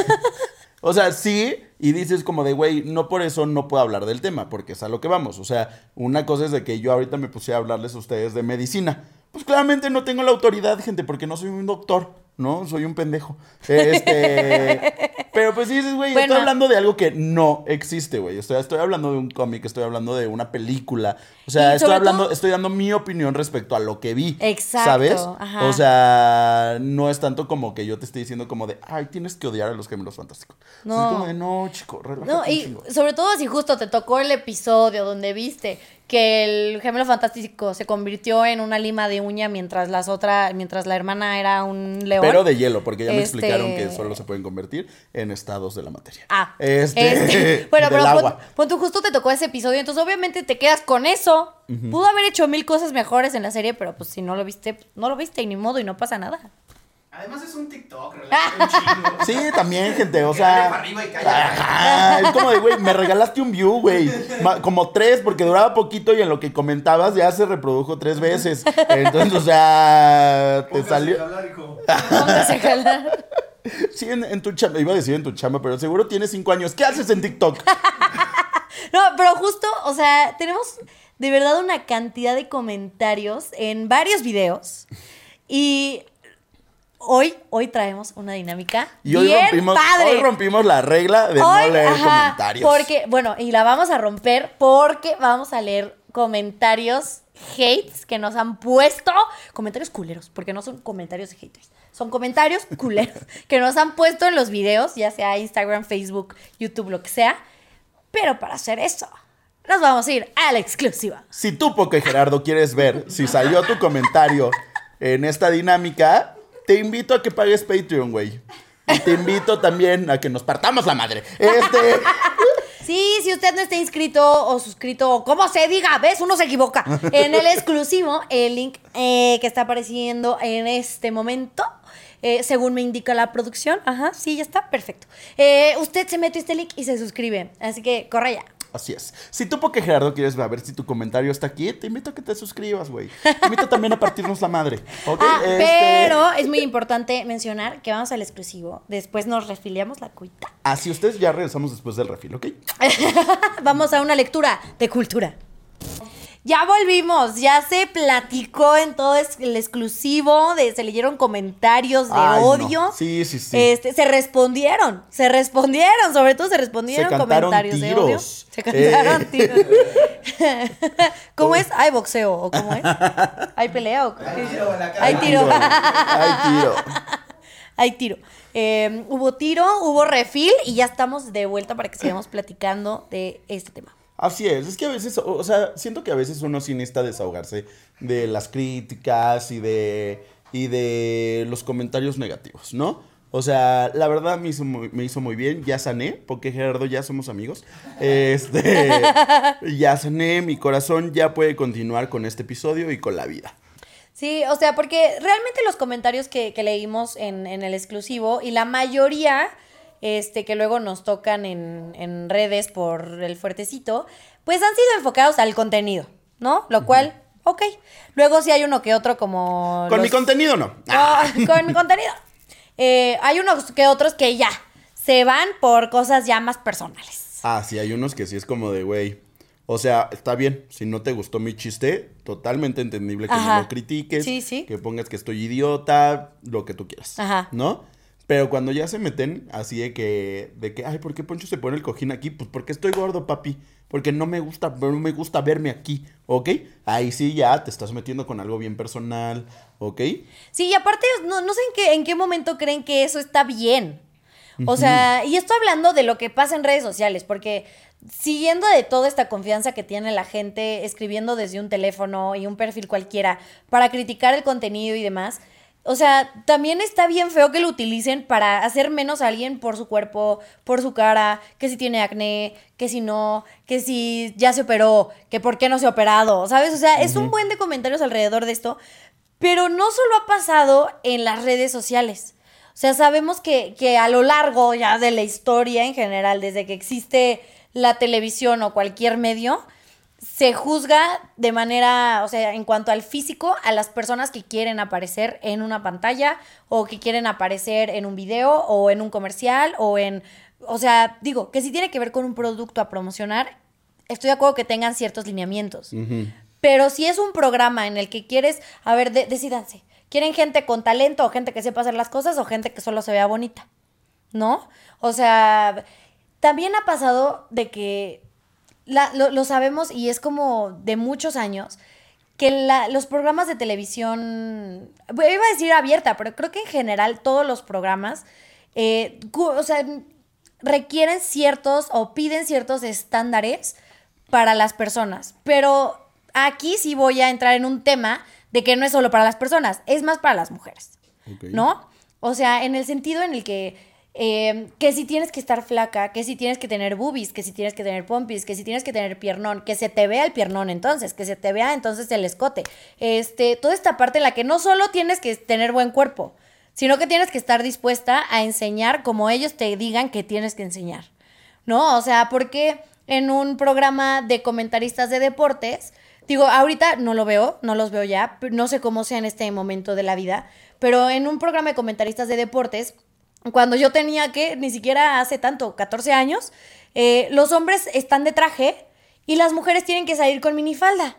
o sea, sí, y dices como de, güey, no por eso no puedo hablar del tema, porque es a lo que vamos. O sea, una cosa es de que yo ahorita me puse a hablarles a ustedes de medicina. Pues claramente no tengo la autoridad, gente, porque no soy un doctor, ¿no? Soy un pendejo. Este. pero pues sí dices, güey, Bueno. estoy hablando de algo que no existe, güey. Sea, estoy hablando de un cómic, estoy hablando de una película. O sea, estoy hablando, todo- estoy dando mi opinión respecto a lo que vi. Exacto, ¿Sabes? ajá. O sea, no es tanto como que yo te esté diciendo como de, ay, tienes que odiar a los gemelos fantásticos. O sea, No. es como de, no, chico, relájate No, y chingo". sobre todo si justo te tocó el episodio donde viste que el gemelo fantástico se convirtió en una lima de uña mientras las otra, mientras la hermana era un león. Pero de hielo, porque ya me Este- explicaron que solo se pueden convertir en estados de la materia. Ah, Este, este, bueno, del pero agua. pon tú justo te tocó ese episodio, entonces obviamente te quedas con eso. Pudo haber hecho mil cosas mejores en la serie, pero pues si no lo viste, no lo viste y ni modo y no pasa nada. Además es un TikTok, un chingo. Sí, también, gente, o sea. para arriba y cállate. Ajá, es como de, güey, me regalaste un view, güey. Como tres, porque duraba poquito y en lo que comentabas ya se reprodujo tres veces. Entonces, o sea, te Póngase salió. hijo. Póngase jalar. Sí, en, en tu chamba, iba a decir en tu chamba, pero seguro tienes cinco años. ¿Qué haces en TikTok? No, pero justo, o sea, tenemos de verdad una cantidad de comentarios en varios videos. Y hoy, hoy traemos una dinámica Y hoy bien rompimos, padre. hoy rompimos la regla de Hoy, no leer ajá, comentarios. Porque, bueno, y la vamos a romper porque vamos a leer comentarios hates que nos han puesto. Comentarios culeros, porque no son comentarios de haters. Son comentarios culeros que nos han puesto en los videos, ya sea Instagram, Facebook, YouTube, lo que sea. Pero para hacer eso, nos vamos a ir a la exclusiva. Si tú, Poke Gerardo, quieres ver si salió tu comentario en esta dinámica, te invito a que pagues Patreon, güey. Y te invito también a que nos partamos la madre. Este. Sí, si usted no está inscrito o suscrito, o como se diga, ¿ves? Uno se equivoca. En el exclusivo, el link eh, que está apareciendo en este momento, eh, según me indica la producción. Ajá, sí, ya está, perfecto. Eh, usted se mete este link y se suscribe. Así que corre ya. Así es. Si tú, porque Gerardo, quieres ver si tu comentario está aquí, te invito a que te suscribas, güey. Te invito también a partirnos la madre. Ah, Este, pero es muy importante mencionar que vamos al exclusivo. Después nos refiliamos la cuita. Así ustedes ya regresamos después del refil, ¿ok? Vamos a una lectura de cultura. Ya volvimos, ya se platicó en todo el exclusivo, de, se leyeron comentarios de Ay, no. odio. Sí, sí, sí. Este, se respondieron, se respondieron, sobre todo se respondieron Se comentarios de odio. Se cantaron Eh. tiros. ¿Cómo es? ¿Hay boxeo o cómo es? ¿Hay pelea o qué? Hay tiro en la cara. Hay tiro. Ay, tiro. Hay tiro. Eh, hubo tiro, hubo refil y ya estamos de vuelta para que sigamos platicando de este tema. Así es, es que a veces, o sea, siento que a veces uno sí necesita desahogarse de las críticas y de, y de los comentarios negativos, ¿no? O sea, la verdad me hizo, muy, me hizo muy bien, ya sané, porque Gerardo ya somos amigos. Este, ya sané, mi corazón ya puede continuar con este episodio y con la vida. Sí, o sea, porque realmente los comentarios que, que leímos en, en el exclusivo y la mayoría este, que luego nos tocan en, en redes por el fuertecito, pues han sido enfocados al contenido, ¿no? Lo cual, ok. Luego sí hay uno que otro como... Con mi contenido no. Ah, con mi contenido. Eh, hay unos que otros que ya se van por cosas ya más personales. Ah, sí, hay unos que sí es como de, güey. O sea, está bien, si no te gustó mi chiste, totalmente entendible que Ajá. me lo critiques, Sí, sí. que pongas que estoy idiota, lo que tú quieras. Ajá. ¿No? Pero cuando ya se meten así de que, de que, ay, ¿por qué Poncho se pone el cojín aquí? Pues porque estoy gordo, papi. Porque no me gusta, no me gusta verme aquí, ¿ok? Ahí sí ya te estás metiendo con algo bien personal, ¿ok? Sí, y aparte, no, no sé en qué, en qué momento creen que eso está bien. O sea, y esto hablando de lo que pasa en redes sociales, porque siguiendo de toda esta confianza que tiene la gente escribiendo desde un teléfono y un perfil cualquiera para criticar el contenido y demás, o sea, también está bien feo que lo utilicen para hacer menos a alguien por su cuerpo, por su cara, que si tiene acné, que si no, que si ya se operó, que por qué no se ha operado, ¿sabes? O sea, es un buen de comentarios alrededor de esto, pero no solo ha pasado en las redes sociales. O sea, sabemos que, que a lo largo ya de la historia en general, desde que existe la televisión o cualquier medio, se juzga de manera, o sea, en cuanto al físico, a las personas que quieren aparecer en una pantalla o que quieren aparecer en un video o en un comercial o en, o sea, digo, que si tiene que ver con un producto a promocionar, estoy de acuerdo que tengan ciertos lineamientos. Pero si es un programa en el que quieres, a ver, de- decídanse, ¿quieren gente con talento o gente que sepa hacer las cosas o gente que solo se vea bonita? ¿No? O sea, también ha pasado de que la- lo, lo sabemos y es como de muchos años que la- los programas de televisión, iba a decir abierta, pero creo que en general todos los programas, eh, o sea, requieren ciertos o piden ciertos estándares para las personas. Pero aquí sí voy a entrar en un tema de que no es solo para las personas, es más para las mujeres. ¿No? O sea, en el sentido en el que, eh, que si tienes que estar flaca, que si tienes que tener boobies, que si tienes que tener pompis, que si tienes que tener piernón, que se te vea el piernón entonces, que se te vea entonces el escote. Este, toda esta parte en la que no solo tienes que tener buen cuerpo, sino que tienes que estar dispuesta a enseñar como ellos te digan que tienes que enseñar. ¿No? O sea, porque en un programa de comentaristas de deportes, digo, ahorita no lo veo, no los veo ya, no sé cómo sea en este momento de la vida, pero en un programa de comentaristas de deportes, cuando yo tenía que, ni siquiera hace tanto, 14 años, eh, los hombres están de traje y las mujeres tienen que salir con minifalda.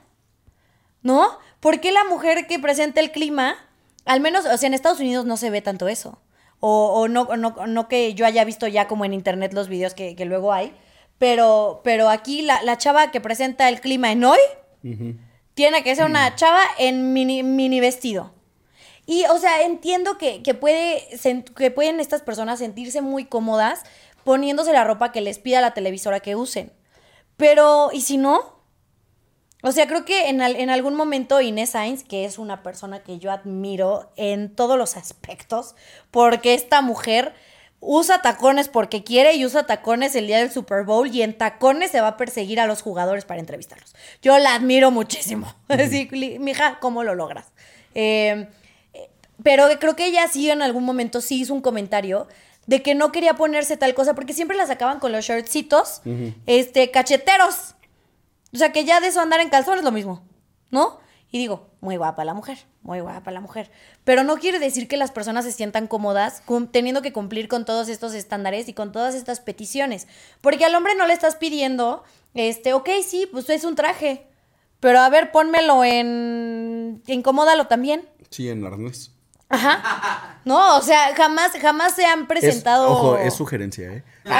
¿No? ¿Por qué la mujer que presenta el clima, al menos, o sea, en Estados Unidos no se ve tanto eso? O, o no, no, no que yo haya visto ya como en internet los videos que, que luego hay, pero, pero aquí la, la chava que presenta el clima en hoy tiene que ser una chava en mini, mini vestido. Y, o sea, entiendo que, que, puede, que pueden estas personas sentirse muy cómodas poniéndose la ropa que les pida la televisora que usen. Pero, ¿y si no? O sea, creo que en, al- en algún momento Inés Sainz, que es una persona que yo admiro en todos los aspectos, porque esta mujer usa tacones porque quiere y usa tacones el día del Super Bowl y en tacones se va a perseguir a los jugadores para entrevistarlos. Yo la admiro muchísimo. Así, mija, ¿cómo lo logras? Eh, pero creo que ella sí en algún momento sí hizo un comentario de que no quería ponerse tal cosa porque siempre la sacaban con los shortcitos, este, cacheteros. O sea, que ya de eso andar en calzones es lo mismo, ¿no? Y digo, muy guapa la mujer, muy guapa la mujer. Pero no quiere decir que las personas se sientan cómodas teniendo que cumplir con todos estos estándares y con todas estas peticiones. Porque al hombre no le estás pidiendo, este, ok, sí, pues es un traje. Pero a ver, pónmelo en. Incomódalo también. Sí, en arnés. Ajá. No, o sea, jamás, jamás se han Es- presentado. ojo, es sugerencia, ¿eh?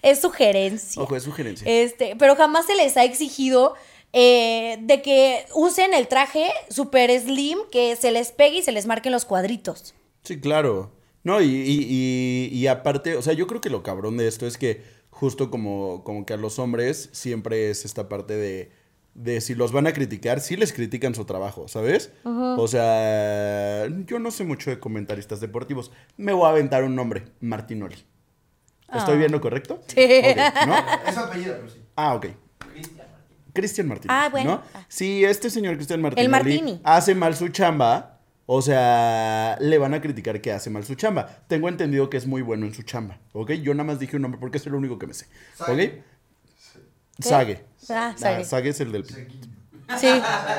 Es sugerencia. Ojo, es sugerencia. Este, pero jamás se les ha exigido eh, de que usen el traje super slim, que se les pegue y se les marquen los cuadritos. Sí, claro. No, y, y, y, y aparte, o sea, yo creo que lo cabrón de esto es que justo como, como que a los hombres siempre es esta parte de, de si los van a criticar, sí les critican su trabajo, ¿sabes? O sea, yo no sé mucho de comentaristas deportivos. Me voy a aventar un nombre, Martinoli. ¿Estoy Ah. viendo correcto? Sí. Ok, ¿no? Es su apellido, pero sí. Ah, ok. Cristian Martín. Cristian Martínez. Ah, bueno. ¿no? Si este señor Cristian Martínez Martini. hace mal su chamba, o sea, le van a criticar que hace mal su chamba. Tengo entendido que es muy bueno en su chamba, ¿ok? Yo nada más dije un nombre porque es el único que me sé, ¿ok? Sague. Sague. Ah, Ah, Sague. Sague es el del... Sí. El Sague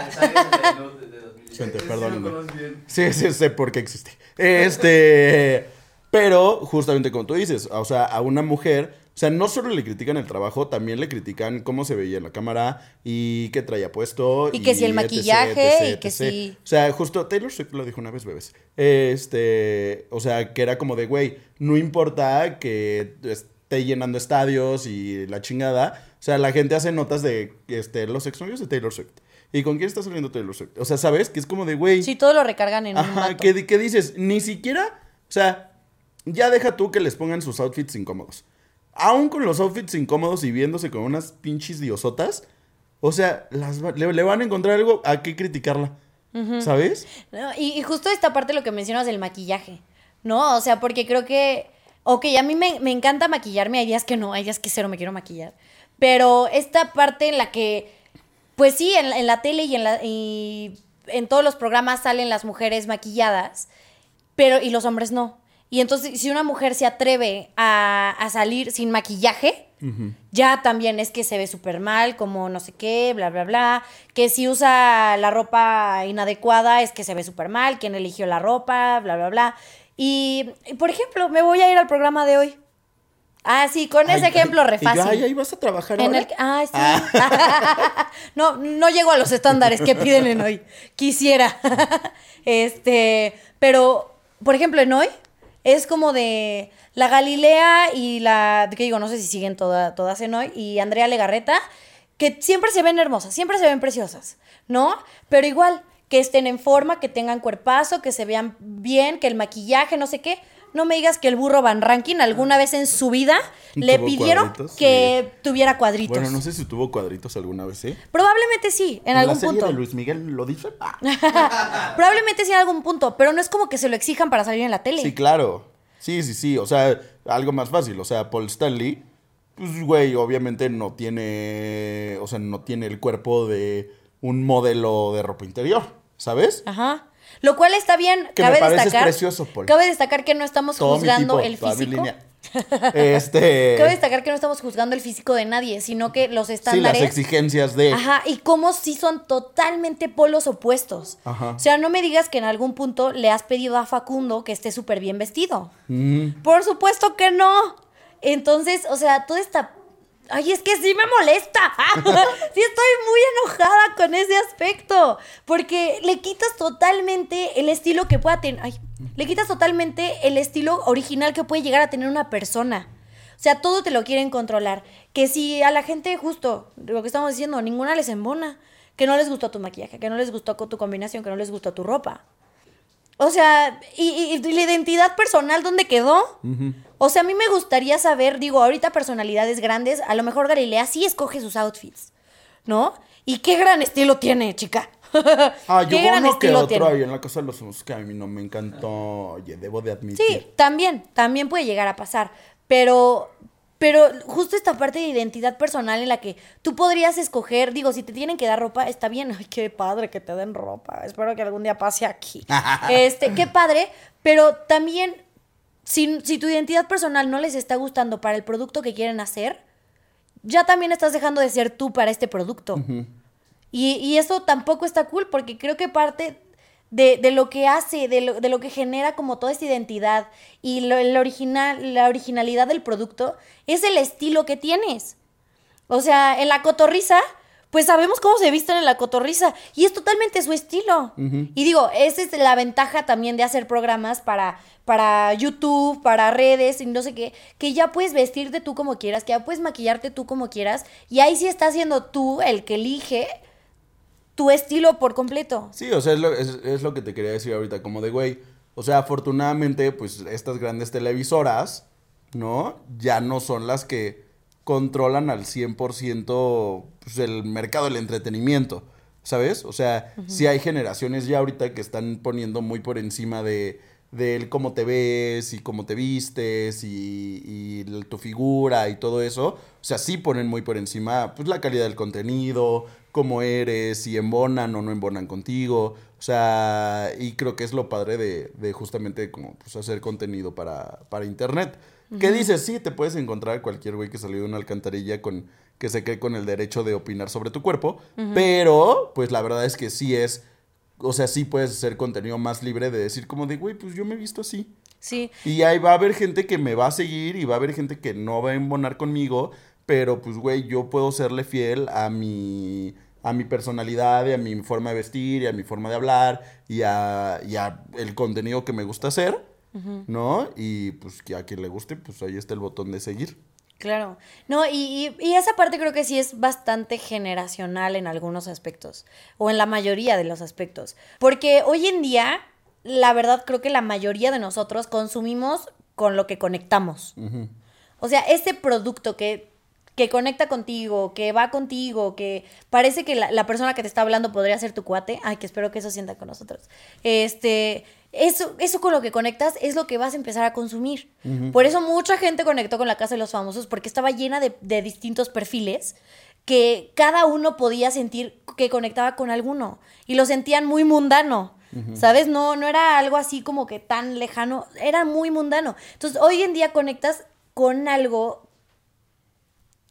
es de- de- de 2000. Gente, bien. Sí, sí, sé por qué existe. Este, pero justamente como tú dices, o sea, a una mujer, o sea, no solo le critican el trabajo, también le critican cómo se veía en la cámara y qué traía puesto. Y que si el etc, maquillaje, y que etc. si- O sea, justo Taylor Swift lo dijo una vez, bebés. Este, o sea, que era como de, güey, no importa que esté llenando estadios y la chingada. O sea, la gente hace notas de este, los exnovios de Taylor Swift. ¿Y con quién está saliendo Taylor Swift? O sea, ¿sabes? Que es como de, güey. Sí, todo lo recargan en Ajá. ¿qué, qué dices? Ni siquiera, o sea, ya deja tú que les pongan sus outfits incómodos. Aún con los outfits incómodos y viéndose con unas pinches diosotas, o sea, las le, le van a encontrar algo a qué criticarla. ¿Sabes? No, y, y justo esta parte lo que mencionas del maquillaje, ¿no? O sea, porque creo que, ok, a mí me, me encanta maquillarme, hay días que no, hay días que cero me quiero maquillar, pero esta parte en la que, pues sí, en, la- en la tele y en, la, y en todos los programas salen las mujeres maquilladas, pero y los hombres no. Y entonces, si una mujer se atreve a, a salir sin maquillaje, ya también es que se ve súper mal, como no sé qué, bla, bla, bla. Que si usa la ropa inadecuada es que se ve súper mal, quien eligió la ropa, bla, bla, bla. Y, por ejemplo, me voy a ir al programa de hoy. Ah, sí, con ese Ay, ejemplo ay, re fácil. ay, ahí vas a trabajar En ahora. el, ah, sí. no, no llego a los estándares que piden en hoy. Quisiera. este, pero, por ejemplo, en hoy es como de la Galilea y la, que digo, no sé si siguen toda- todas en hoy, y Andrea Legarreta, que siempre se ven hermosas, siempre se ven preciosas, ¿no? Pero igual, que estén en forma, que tengan cuerpazo, que se vean bien, que el maquillaje, no sé qué. No me digas que el burro Van Ranking alguna vez en su vida le pidieron cuadritos, que tuviera cuadritos. Bueno, no sé si tuvo cuadritos alguna vez, ¿eh? Probablemente sí, en algún la serie punto. de Luis Miguel lo dice. Ah, Probablemente sí en algún punto, pero no es como que se lo exijan para salir en la tele. Sí, claro. Sí, sí, sí. O sea, algo más fácil. O sea, Paul Stanley, pues, güey, obviamente no tiene. O sea, no tiene el cuerpo de un modelo de ropa interior, ¿sabes? Ajá. Lo cual está bien. Que cabe destacar. precioso, Paul. Cabe destacar que no estamos Todo juzgando tipo, el físico. línea. Este. Cabe destacar que no estamos juzgando el físico de nadie, sino que los Sí, las estándares. exigencias de. Ajá, y cómo sí son totalmente polos opuestos. Ajá. O sea, no me digas que en algún punto le has pedido a Facundo que esté súper bien vestido. Mm. Por supuesto que no. Entonces, o sea, toda esta... Ay, es que sí me molesta. sí estoy muy enojada con ese aspecto. Porque le quitas totalmente el estilo que pueda tener... Ay, le quitas totalmente el estilo original que puede llegar a tener una persona. O sea, todo te lo quieren controlar. Que si a la gente, justo, lo que estamos diciendo, ninguna les embona. Que no les gustó tu maquillaje, que no les gustó tu combinación, que no les gustó tu ropa. O sea, ¿y, y- y la identidad personal dónde quedó? O sea, a mí me gustaría saber, digo, ahorita personalidades grandes, a lo mejor Galilea sí escoge sus outfits, ¿no? Y qué gran estilo tiene, chica. Ah, yo uno que otro tiene. en la casa de los famosos que a mí no me encantó. Oye, debo de admitir. Sí, también, también puede llegar a pasar. Pero, pero justo esta parte de identidad personal en la que tú podrías escoger, digo, si te tienen que dar ropa, está bien, ay, qué padre que te den ropa. Espero que algún día pase aquí. este, qué padre, pero también, si, si tu identidad personal no les está gustando para el producto que quieren hacer, ya también estás dejando de ser tú para este producto. Y, y eso tampoco está cool porque creo que parte de, de lo que hace, de lo, de lo que genera como toda esta identidad y lo, el original, la originalidad del producto es el estilo que tienes. O sea, en la cotorriza, pues sabemos cómo se visten en la cotorriza y es totalmente su estilo. Y digo, esa es la ventaja también de hacer programas para, para YouTube, para redes y no sé qué, que ya puedes vestirte tú como quieras, que ya puedes maquillarte tú como quieras y ahí sí estás siendo tú el que elige tu estilo por completo. Sí, o sea, es lo, es, es lo que te quería decir ahorita, como de, güey, o sea, afortunadamente, pues estas grandes televisoras, ¿no? Ya no son las que controlan al 100% pues, el mercado del entretenimiento, ¿sabes? O sea, sí hay generaciones ya ahorita que están poniendo muy por encima de del cómo te ves y cómo te vistes y, y el- tu figura y todo eso. O sea, sí ponen muy por encima pues la calidad del contenido, cómo eres, si embonan o no embonan contigo. O sea, y creo que es lo padre de, de justamente como pues hacer contenido para, para internet. ¿Qué dices? Sí, te puedes encontrar cualquier güey que salió de una alcantarilla con que se cree con el derecho de opinar sobre tu cuerpo, pero pues la verdad es que sí es, o sea, sí puedes hacer contenido más libre de decir como de, güey, pues yo me he visto así. Sí. Y ahí va a haber gente que me va a seguir y va a haber gente que no va a embonar conmigo, pero pues, güey, yo puedo serle fiel a mi, a mi personalidad y a mi forma de vestir y a mi forma de hablar y a, y a el contenido que me gusta hacer, ¿no? Y pues que a quien le guste, pues ahí está el botón de seguir. Claro. No, y, y- y esa parte creo que sí es bastante generacional en algunos aspectos, o en la mayoría de los aspectos. Porque hoy en día, la verdad creo que la mayoría de nosotros consumimos con lo que conectamos. O sea, este producto que, que conecta contigo, que va contigo, que parece que la, la persona que te está hablando podría ser tu cuate. Ay, que espero que eso sienta con nosotros. Este, eso, eso con lo que conectas es lo que vas a empezar a consumir. Por eso mucha gente conectó con la Casa de los Famosos, porque estaba llena de, de distintos perfiles que cada uno podía sentir que conectaba con alguno. Y lo sentían muy mundano. ¿Sabes? No, no era algo así como que tan lejano, era muy mundano. Entonces, hoy en día conectas con algo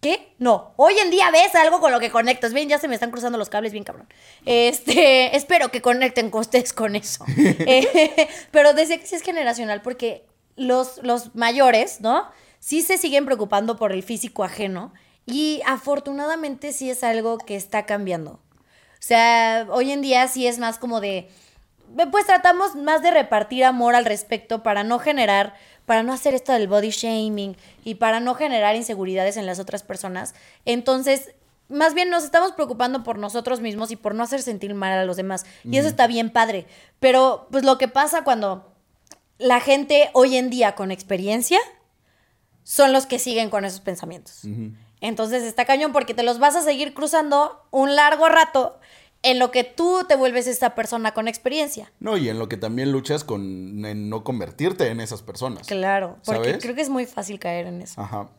¿Qué? No. Hoy en día ves algo con lo que conectas. Bien, ya se me están cruzando los cables, bien cabrón. Este, espero que conecten con ustedes con eso. Eh, pero decía que sí es generacional porque los, los mayores, ¿no? Sí se siguen preocupando por el físico ajeno y afortunadamente sí es algo que está cambiando. O sea, hoy en día sí es más como de, pues tratamos más de repartir amor al respecto para no generar, para no hacer esto del body shaming y para no generar inseguridades en las otras personas. Entonces, más bien nos estamos preocupando por nosotros mismos y por no hacer sentir mal a los demás. Y eso está bien padre. Pero, pues lo que pasa cuando la gente hoy en día con experiencia son los que siguen con esos pensamientos. Entonces está cañón porque te los vas a seguir cruzando un largo rato en lo que tú te vuelves esta persona con experiencia. No, y en lo que también luchas con en no convertirte en esas personas. Claro, porque ¿Sabes? creo que es muy fácil caer en eso. Ajá.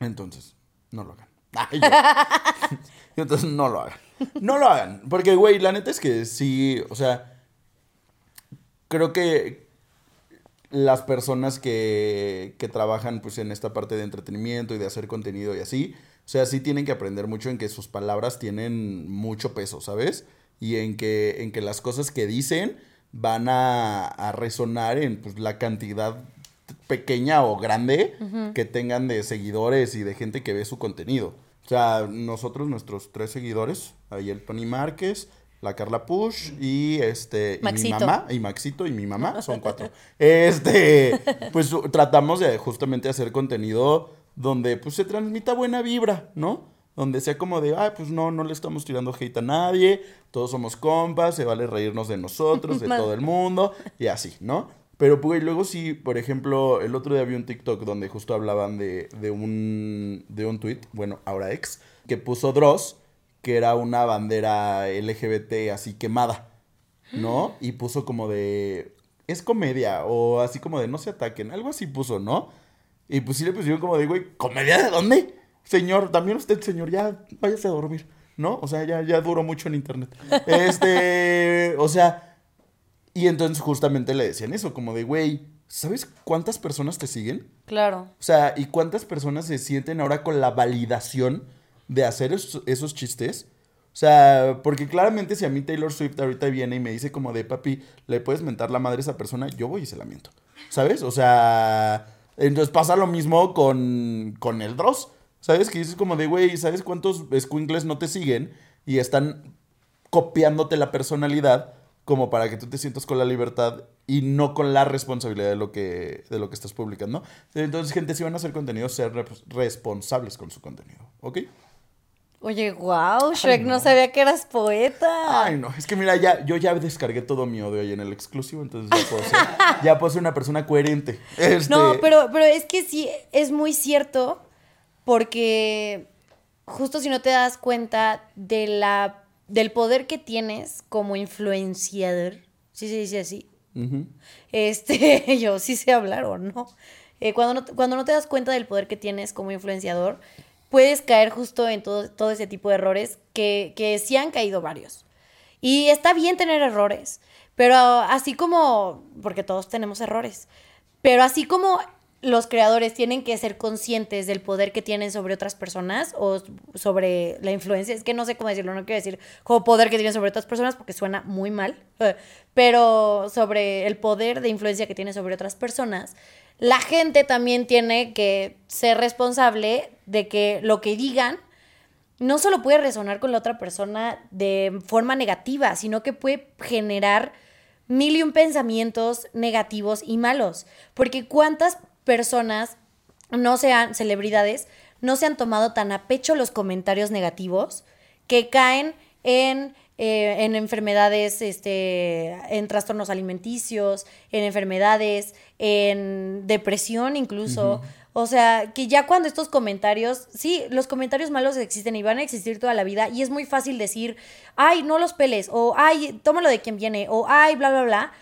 Entonces, no lo hagan. Ay. Entonces, no lo hagan. No lo hagan. Porque, güey, la neta es que sí, o sea, creo que las personas que, que trabajan pues en esta parte de entretenimiento y de hacer contenido y así, o sea, sí tienen que aprender mucho en que sus palabras tienen mucho peso, ¿sabes? Y en que, en que las cosas que dicen van a, a resonar en pues, la cantidad pequeña o grande que tengan de seguidores y de gente que ve su contenido. O sea, nosotros, nuestros tres seguidores, ahí el Tony Márquez, la Carla Push y este y mi mamá y Maxito y mi mamá son cuatro. Este, pues tratamos de justamente hacer contenido donde pues se transmita buena vibra, ¿no? Donde sea como de, ay, pues no, no le estamos tirando hate a nadie, todos somos compas, se vale reírnos de nosotros, de todo el mundo, y así, ¿no? Pero pues luego sí, por ejemplo, el otro día vi un TikTok donde justo hablaban de, de un, de un tweet, bueno, ahora ex, que puso Dross, que era una bandera LGBT así quemada, ¿no? Y puso como de, es comedia, o así como de no se ataquen, algo así puso, ¿no? Y pues sí le pusieron como de, güey, ¿comedia de dónde? Señor, también usted, señor, ya váyase a dormir, ¿no? O sea, ya, ya duró mucho en internet. Este, o sea, y entonces justamente le decían eso, como de, güey, ¿sabes cuántas personas te siguen? Claro. O sea, ¿y cuántas personas se sienten ahora con la validación de hacer esos, esos chistes? O sea, porque claramente si a mí Taylor Swift ahorita viene y me dice como de, papi, le puedes mentar la madre a esa persona, yo voy y se la miento. ¿Sabes? O sea, entonces pasa lo mismo con, con el Dross. ¿Sabes? Que dices como de, güey, ¿sabes cuántos squinkles no te siguen? Y están copiándote la personalidad como para que tú te sientas con la libertad y no con la responsabilidad de lo que, de lo que estás publicando. Entonces, gente, si van a hacer contenido, ser responsables con su contenido, ¿ok? Oye, wow, Shrek, no. no. sabía que eras poeta. Ay, no, es que mira, ya, yo ya descargué todo mi odio ahí en el exclusivo, entonces ya puedo ser, ya puedo ser una persona coherente. Este, No, pero, pero es que sí, es muy cierto, porque justo si no te das cuenta de la, del poder que tienes como influenciador, ¿sí se dice así? Este, yo sí sé hablar o no. Eh, cuando no. Cuando no te das cuenta del poder que tienes como influenciador, puedes caer justo en todo, todo ese tipo de errores que, que sí han caído varios. Y está bien tener errores, pero así como, porque todos tenemos errores, pero así como los creadores tienen que ser conscientes del poder que tienen sobre otras personas o sobre la influencia, es que no sé cómo decirlo, no quiero decir como poder que tienen sobre otras personas porque suena muy mal, pero sobre el poder de influencia que tiene sobre otras personas, la gente también tiene que ser responsable de que lo que digan no solo puede resonar con la otra persona de forma negativa, sino que puede generar mil y un pensamientos negativos y malos. Porque cuántas personas, no sean celebridades, no se han tomado tan a pecho los comentarios negativos que caen en, eh, en enfermedades, este, en trastornos alimenticios, en enfermedades, en depresión incluso. O sea, que ya cuando estos comentarios, sí, los comentarios malos existen y van a existir toda la vida y es muy fácil decir, ay, no los peles, o ay, tómalo de quien viene, o ay, bla, bla, bla,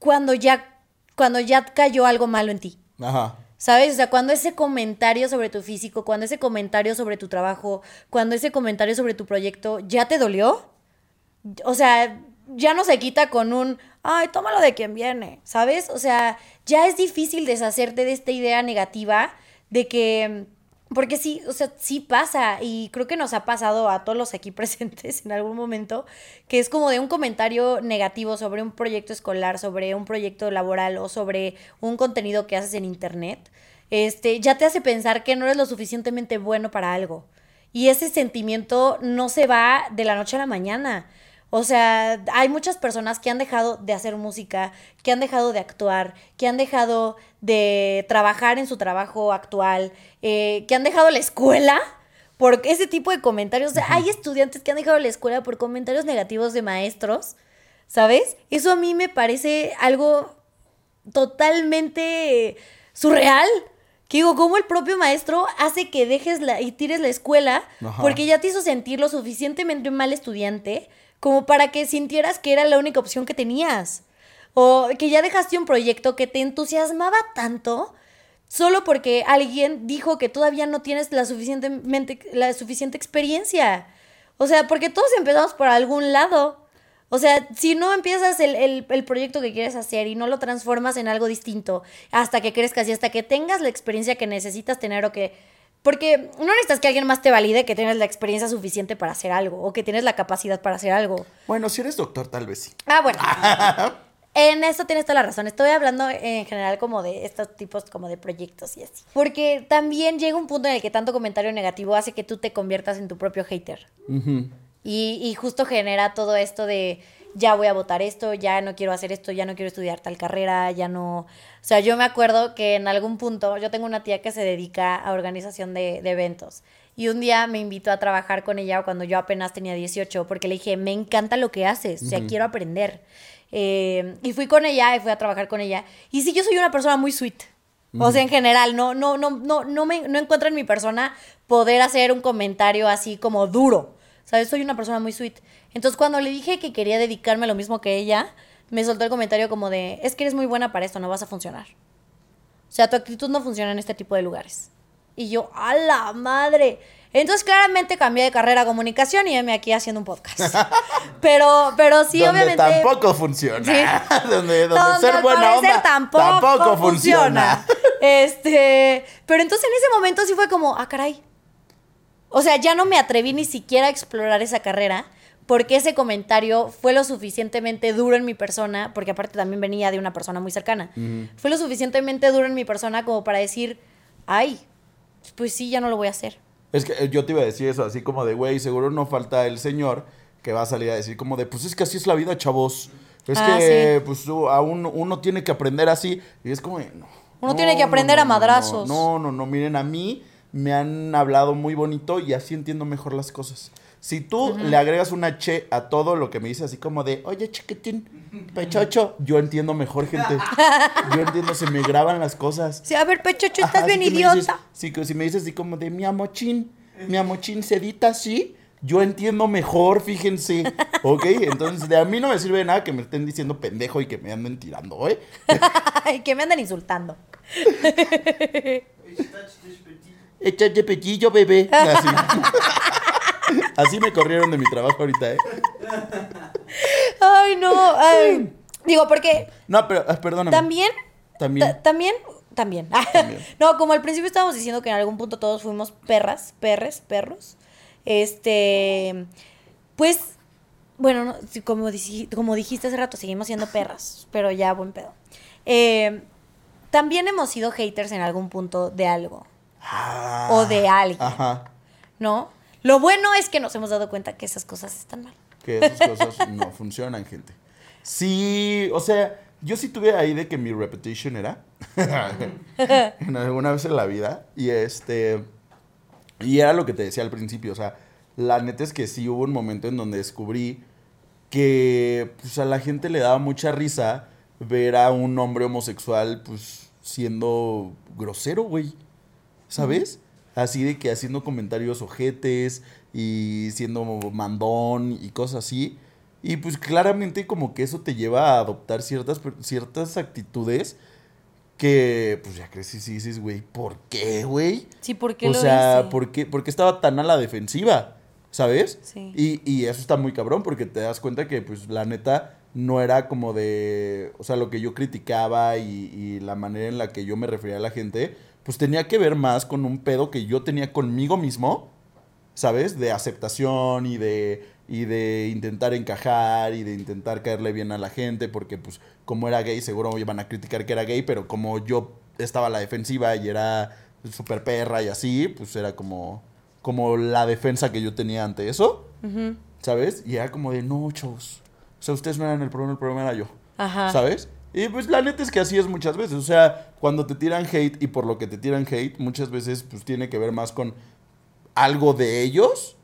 cuando ya, cuando ya cayó algo malo en ti. Ajá. ¿Sabes? O sea, cuando ese comentario sobre tu físico, cuando ese comentario sobre tu trabajo, cuando ese comentario sobre tu proyecto ya te dolió, o sea, ya no se quita con un, ay, tómalo de quien viene, ¿sabes? O sea, ya es difícil deshacerte de esta idea negativa de que, porque sí, o sea, sí pasa y creo que nos ha pasado a todos los aquí presentes en algún momento, que es como de un comentario negativo sobre un proyecto escolar, sobre un proyecto laboral o sobre un contenido que haces en internet, este, ya te hace pensar que no eres lo suficientemente bueno para algo. Y ese sentimiento no se va de la noche a la mañana. O sea, hay muchas personas que han dejado de hacer música, que han dejado de actuar, que han dejado de trabajar en su trabajo actual, eh, que han dejado la escuela por ese tipo de comentarios. O sea, hay estudiantes que han dejado la escuela por comentarios negativos de maestros, ¿sabes? Eso a mí me parece algo totalmente surreal. Que digo, ¿cómo el propio maestro hace que dejes la, y tires la escuela Ajá. porque ya te hizo sentir lo suficientemente mal estudiante como para que sintieras que era la única opción que tenías? O que ya dejaste un proyecto que te entusiasmaba tanto solo porque alguien dijo que todavía no tienes la, suficientemente, la suficiente experiencia. O sea, porque todos empezamos por algún lado. O sea, si no empiezas el, el- el proyecto que quieres hacer y no lo transformas en algo distinto hasta que crezcas y hasta que tengas la experiencia que necesitas tener o que... Porque no necesitas que alguien más te valide que tienes la experiencia suficiente para hacer algo o que tienes la capacidad para hacer algo. Bueno, si eres doctor, tal vez sí. Ah, bueno. En eso tienes toda la razón. Estoy hablando en general como de estos tipos como de proyectos y así. Porque también llega un punto en el que tanto comentario negativo hace que tú te conviertas en tu propio hater. Y justo genera todo esto de ya voy a votar esto, ya no quiero hacer esto, ya no quiero estudiar tal carrera, ya no... O sea, yo me acuerdo que en algún punto yo tengo una tía que se dedica a organización de, de eventos. Y un día me invitó a trabajar con ella cuando yo apenas tenía 18, porque le dije, me encanta lo que haces, o sea, quiero aprender. Eh, y fui con ella y fui a trabajar con ella. Y sí, yo soy una persona muy sweet. O sea, en general, no, no, no, no, no me no encuentro en mi persona poder hacer un comentario así como duro. ¿Sabes? Soy una persona muy sweet. Entonces, cuando le dije que quería dedicarme a lo mismo que ella, me soltó el comentario como de, es que eres muy buena para esto, no vas a funcionar. O sea, tu actitud no funciona en este tipo de lugares. Y yo, ¡a la madre! Entonces, claramente cambié de carrera a comunicación y me aquí haciendo un podcast. pero, pero sí, donde obviamente. tampoco funciona. Sí. donde, donde Donde ser buena onda tampoco, funciona. Este, pero entonces en ese momento sí fue como, ah, caray. O sea, ya no me atreví ni siquiera a explorar esa carrera porque ese comentario fue lo suficientemente duro en mi persona, porque aparte también venía de una persona muy cercana. Fue lo suficientemente duro en mi persona como para decir, ay, pues sí, ya no lo voy a hacer. Es que eh, yo te iba a decir eso, así como de, güey, seguro no falta el señor que va a salir a decir como de, pues es que así es la vida, chavos. Es Ah, que, pues tú- aún uno tiene que aprender así. Y es como, no. Uno No, tiene que aprender no, a no, madrazos. No, no, no, miren, a mí me han hablado muy bonito y así entiendo mejor las cosas. Si tú le agregas una che a todo lo que me dice, así como de, oye, chiquitín, pechocho, yo entiendo mejor, gente. Yo entiendo, se me graban las cosas. Sí, a ver, Pechocho, estás Ajá, bien me idiota. dices- sí, que si me dices así como de mi amochín, mi amochín sedita así, yo entiendo mejor, fíjense. ¿Ok? Entonces, de a mí no me sirve de nada que me estén diciendo pendejo y que me anden tirando, ¿eh? Ay, que me andan insultando. Échate pechillo, bebé. Así. Así me corrieron de mi trabajo ahorita, ¿eh? Ay, no. ay. Digo, porque No, pero, ah, perdóname. también También. Ta- También, también. no, como al principio estábamos diciendo que en algún punto todos fuimos perras, perres, perros. Este, pues, bueno, no, como, como dijiste hace rato, seguimos siendo perras, pero ya buen pedo. Eh, también hemos sido haters en algún punto de algo, Ah, o de alguien. Ajá. ¿no? Lo bueno es que nos hemos dado cuenta que esas cosas están mal. Que esas cosas no funcionan, gente. Sí, o sea, yo sí tuve ahí de que mi repetition era en alguna vez en la vida y este y era lo que te decía al principio, o sea, la neta es que sí hubo un momento en donde descubrí que pues a la gente le daba mucha risa ver a un hombre homosexual pues siendo grosero, güey. ¿Sabes? Así de que haciendo comentarios ojetes y siendo mandón y cosas así. Y pues claramente como que eso te lleva a adoptar ciertas, ciertas actitudes que pues ya creces y dices, güey, ¿por qué, güey? Sí, ¿por qué O lo sea, hice? ¿por qué, por qué estaba tan a la defensiva? ¿Sabes? Sí. Y, y eso está muy cabrón porque te das cuenta que, pues, la neta no era como de. O sea, lo que yo criticaba y, y la manera en la que yo me refería a la gente, pues tenía que ver más con un pedo que yo tenía conmigo mismo, ¿sabes? De aceptación y de. Y de intentar encajar y de intentar caerle bien a la gente, porque, pues, como era gay, seguro iban a criticar que era gay, pero como yo estaba a la defensiva y era súper perra y así, pues era como, como la defensa que yo tenía ante eso. ¿sabes? Y era como de, no, chavos. O sea, ustedes no eran el problema, el problema era yo. Ajá. ¿Sabes? Y pues la neta es que así es muchas veces. O sea, cuando te tiran hate y por lo que te tiran hate, muchas veces pues tiene que ver más con algo de ellos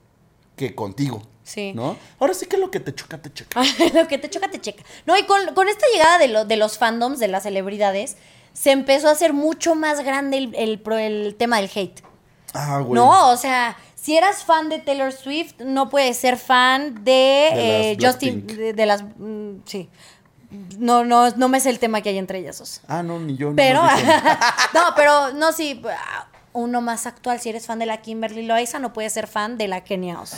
que contigo. Sí. ¿No? Ahora sí que lo que te choca, te choca. lo que te choca, te checa. No, y con, con esta llegada de, lo- de los fandoms, de las celebridades, se empezó a hacer mucho más grande el, el tema del hate. Ah, güey. No, o sea, si eras fan de Taylor Swift, no puedes ser fan de, De eh, Justin. De las. mm, sí. No, no, no me sé el tema que hay entre ellas dos. Ah, no, ni yo. Pero, no, pero no, sí. Uno más actual, si eres fan de la Kimberly Loaiza, no puedes ser fan de la Kenia Oz.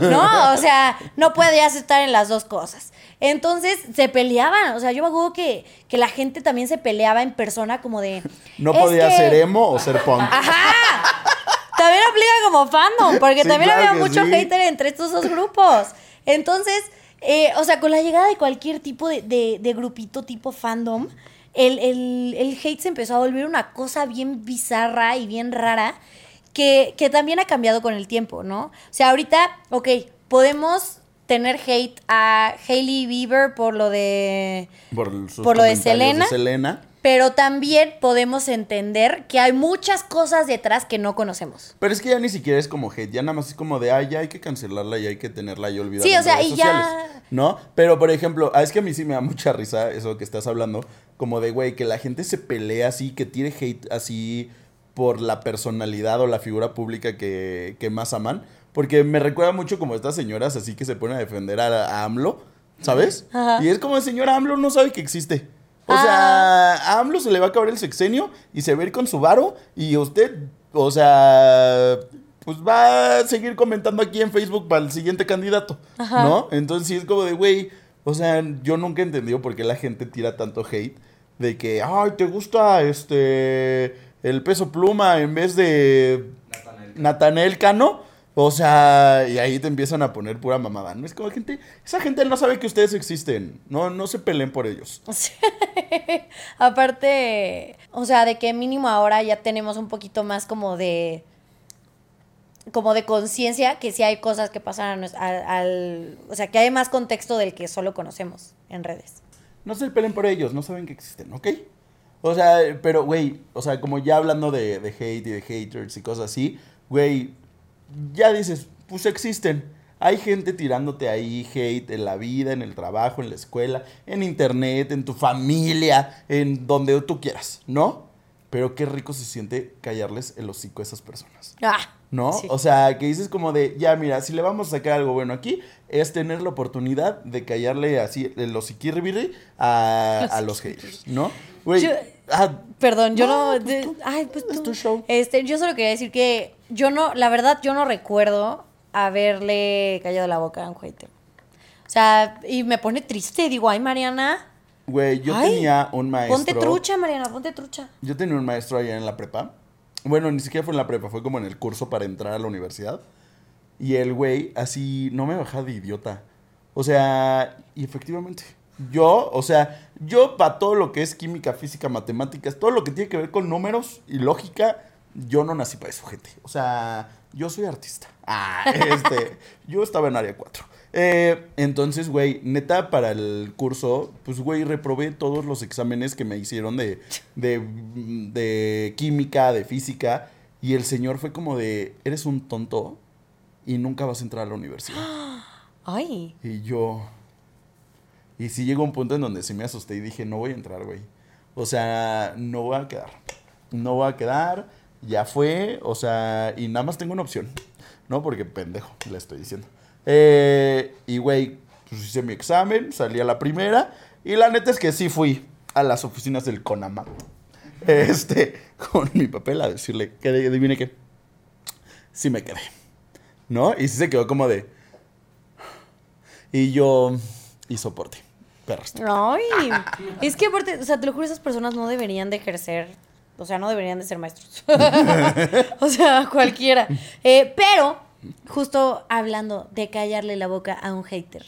No, o sea, no podías estar en las dos cosas. Entonces se peleaban. O sea, yo me acuerdo que, que la gente también se peleaba en persona, como de. No "Es podía que- ser emo o ser punk. Ajá. También aplica como fandom, porque Sí, también claro había mucho sí. hater entre estos dos grupos. Entonces, eh, o sea, con la llegada de cualquier tipo de, de- de grupito tipo fandom, el, el- el hate se empezó a volver una cosa bien bizarra y bien rara que, que también ha cambiado con el tiempo, ¿no? O sea, ahorita, ok, podemos tener hate a Hailey Bieber por lo de... Por, sus Por lo de Selena. Selena. Pero también podemos entender que hay muchas cosas detrás que no conocemos. Pero es que ya ni siquiera es como hate, ya nada más es como de, ay, ya hay que cancelarla y hay que tenerla y olvidarla. Sí, o sea, y ya- sociales", ¿No? Pero, por ejemplo, ah, es que a mí sí me da mucha risa eso que estás hablando, como de, güey, que la gente se pelea así, que tire hate así por la personalidad o la figura pública que, que más aman. Porque me recuerda mucho como estas señoras así que se ponen a defender a, a AMLO, ¿sabes? Ajá. Y es como el señor AMLO no sabe que existe. O Ah. sea, a AMLO se le va a acabar el sexenio y se va a ir con su varo y usted, o sea, pues va a seguir comentando aquí en Facebook para el siguiente candidato, Ajá. ¿no? Entonces sí es como de, güey, o sea, yo nunca he entendido por qué la gente tira tanto hate de que, ay, ¿te gusta este el peso pluma en vez de Natanael. Natanel Cano? O sea, y ahí te empiezan a poner pura mamada, ¿no? Es como gente, esa gente no sabe que ustedes existen, no, no se peleen por ellos. Sí. Aparte, o sea, de que mínimo ahora ya tenemos un poquito más como de como de conciencia que sí hay cosas que pasan al- o sea, que hay más contexto del que solo conocemos en redes. No se peleen por ellos, no saben que existen, ¿ok? O sea, pero, güey, o sea, como ya hablando de, de hate y de haters y cosas así, güey, ya dices, pues existen. Hay gente tirándote ahí hate en la vida, en el trabajo, en la escuela, en internet, en tu familia, en donde tú quieras, ¿no? Pero qué rico se siente callarles el hocico a esas personas. Ah, ¿No? sí. O sea, que dices como de, ya mira, si le vamos a sacar algo bueno aquí, es tener la oportunidad de callarle así el hociquirribiri a, a los haters, ¿no? Güey, ah, Perdón, yo No, no. pues de- ay, pues Es tú. tu show. Este, yo solo quería decir que yo no, la verdad, yo no recuerdo haberle callado la boca a un hater. O sea, y me pone triste. Digo, ay, Mariana, güey, yo Ay, tenía un maestro. ponte trucha, Mariana, ponte trucha. Yo tenía un maestro allá en la prepa. Bueno, ni siquiera fue en la prepa, fue como en el curso para entrar a la universidad. Y el güey así no me bajaba de idiota. O sea, y efectivamente, yo, o sea, yo para todo lo que es química, física, matemáticas, todo lo que tiene que ver con números y lógica, yo no nací para eso, gente. O sea, yo soy artista. Ah, este, yo estaba en área 4. Eh, entonces, güey, neta, para el curso, pues, güey, reprobé todos los exámenes que me hicieron de, de, de química, de física. Y el señor fue como de, eres un tonto y nunca vas a entrar a la universidad. Ay. Y yo. Y sí llegó un punto en donde sí me asusté y dije, no voy a entrar, güey. O sea, no voy a quedar. No voy a quedar. Ya fue. O sea, y nada más tengo una opción. ¿No? Porque pendejo, le estoy diciendo. Eh, y, güey, pues hice mi examen, salí a la primera. Y la neta es que sí fui a las oficinas del CONAMA. Este, con mi papel a decirle, que adivine qué. Sí me quedé. ¿No? Y sí se quedó como de. Y yo. Y soporte. Perros. Ay. es que aparte, o sea, te lo juro, esas personas no deberían de ejercer. O sea, no deberían de ser maestros. o sea, cualquiera. Eh, pero, justo hablando de callarle la boca a un hater,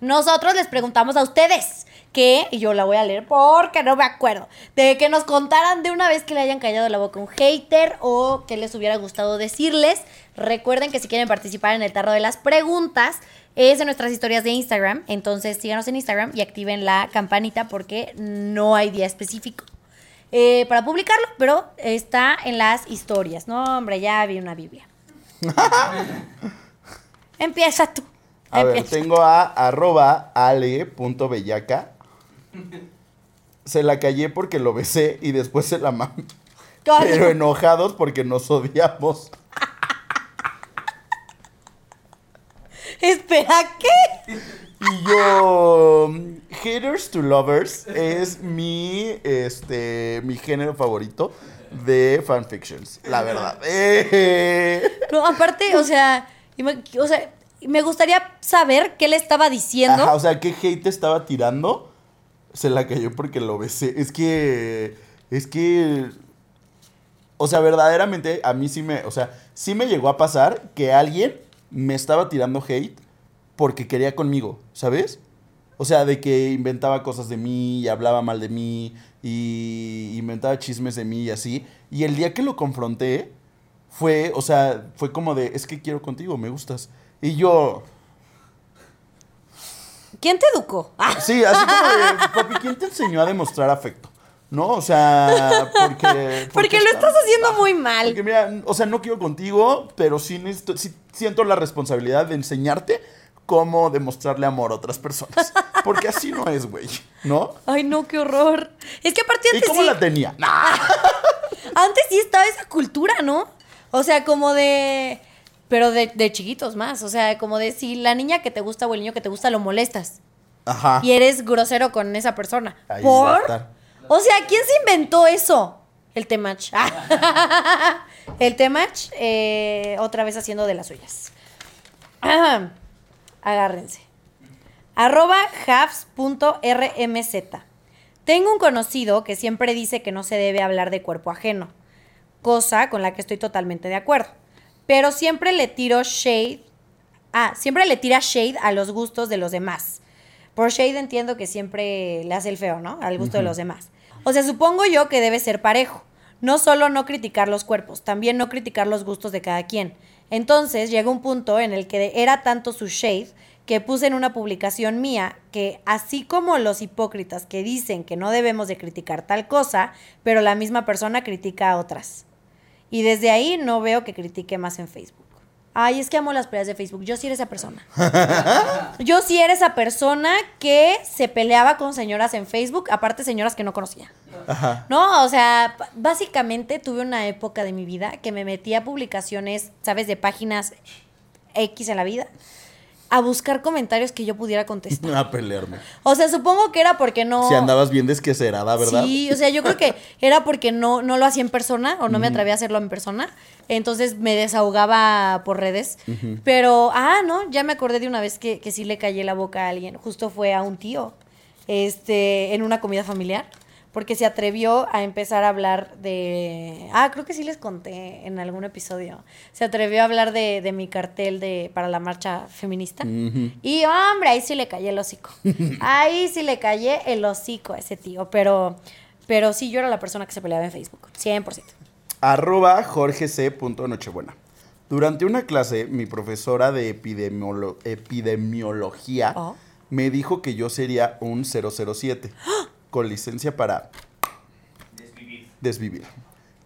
nosotros les preguntamos a ustedes que, y yo la voy a leer porque no me acuerdo, de que nos contaran de una vez que le hayan callado la boca a un hater o que les hubiera gustado decirles. Recuerden que si quieren participar en el tarro de las preguntas, es en nuestras historias de Instagram. Entonces síganos en Instagram y activen la campanita porque no hay día específico eh, para publicarlo, pero está en las historias. No, hombre, ya vi una Biblia. Empieza tú. A ver, tengo a arroba ale.bellaca. Se la callé porque lo besé y después se la mamé. Pero enojados porque nos odiamos. Espera, ¿qué? Y yo. Haters to Lovers es mi. Este. Mi género favorito de fanfictions. La verdad. Eh. No, aparte, o sea, o sea, me gustaría saber qué le estaba diciendo. Ajá, o sea, ¿qué hate estaba tirando? Se la cayó porque lo besé. Es que. Es que. O sea, verdaderamente a mí sí me. O sea, sí me llegó a pasar que alguien me estaba tirando hate porque quería conmigo, ¿sabes? O sea, de que inventaba cosas de mí y hablaba mal de mí y inventaba chismes de mí y así. Y el día que lo confronté fue, o sea, fue como de, es que quiero contigo, me gustas. Y yo, ¿Quién te educó? Ah, Sí, así como de, papi, ¿quién te enseñó a demostrar afecto? ¿No? O sea, porque... porque lo está- estás haciendo muy mal. Porque mira, o sea, no quiero contigo, pero sí, necesito- sí siento la responsabilidad de enseñarte cómo demostrarle amor a otras personas. Porque así no es, güey, ¿no? Ay, no, qué horror. Es que aparte ¿Y antes cómo sí, la tenía? Nah. antes sí estaba esa cultura, ¿no? O sea, como de Pero de, de chiquitos más. O sea, como de si la niña que te gusta o el niño que te gusta lo molestas. Ajá. Y eres grosero con esa persona. Ahí a ¿Por? O sea, ¿quién se inventó eso? El Temach. el Temach, eh, otra vez haciendo de las suyas. Ajá. Agárrense. Arroba. Tengo un conocido que siempre dice que no se debe hablar de cuerpo ajeno, cosa con la que estoy totalmente de acuerdo. Pero siempre le tiro shade. Ah, siempre le tira shade a los gustos de los demás. Por shade entiendo que siempre le hace el feo, ¿no? Al gusto de los demás. O sea, supongo yo que debe ser parejo. No solo no criticar los cuerpos, también no criticar los gustos de cada quien. Entonces llega un punto en el que era tanto su shade que puse en una publicación mía que así como los hipócritas que dicen que no debemos de criticar tal cosa, pero la misma persona critica a otras. Y desde ahí no veo que critique más en Facebook. Ay, es que amo las peleas de Facebook. Yo sí era esa persona. Yo sí era esa persona que se peleaba con señoras en Facebook, aparte señoras que no conocía. Ajá. No, o sea, básicamente tuve una época de mi vida que me metía a publicaciones, ¿sabes? De páginas X en la vida, a buscar comentarios que yo pudiera contestar. A pelearme. O sea, supongo que era porque no... Si andabas bien desquecerada, ¿verdad? Sí, o sea, yo creo que era porque no, no lo hacía en persona o no me atrevía a hacerlo en persona. Entonces me desahogaba por redes. Pero, ah, no, ya me acordé de una vez que, que sí le callé la boca a alguien. Justo fue a un tío, este, en una comida familiar. Porque se atrevió a empezar a hablar de. Ah, creo que sí les conté en algún episodio. Se atrevió a hablar de, de mi cartel de, para la marcha feminista. Y hombre, ahí sí le callé el hocico. Ahí sí le callé el hocico a ese tío. Pero, pero sí, yo era la persona que se peleaba en Facebook. 100%. Arroba Jorge C. Nochebuena. Durante una clase, mi profesora de epidemiolo- epidemiología Oh. me dijo que yo sería un 007 con licencia para Desvivir. desvivir.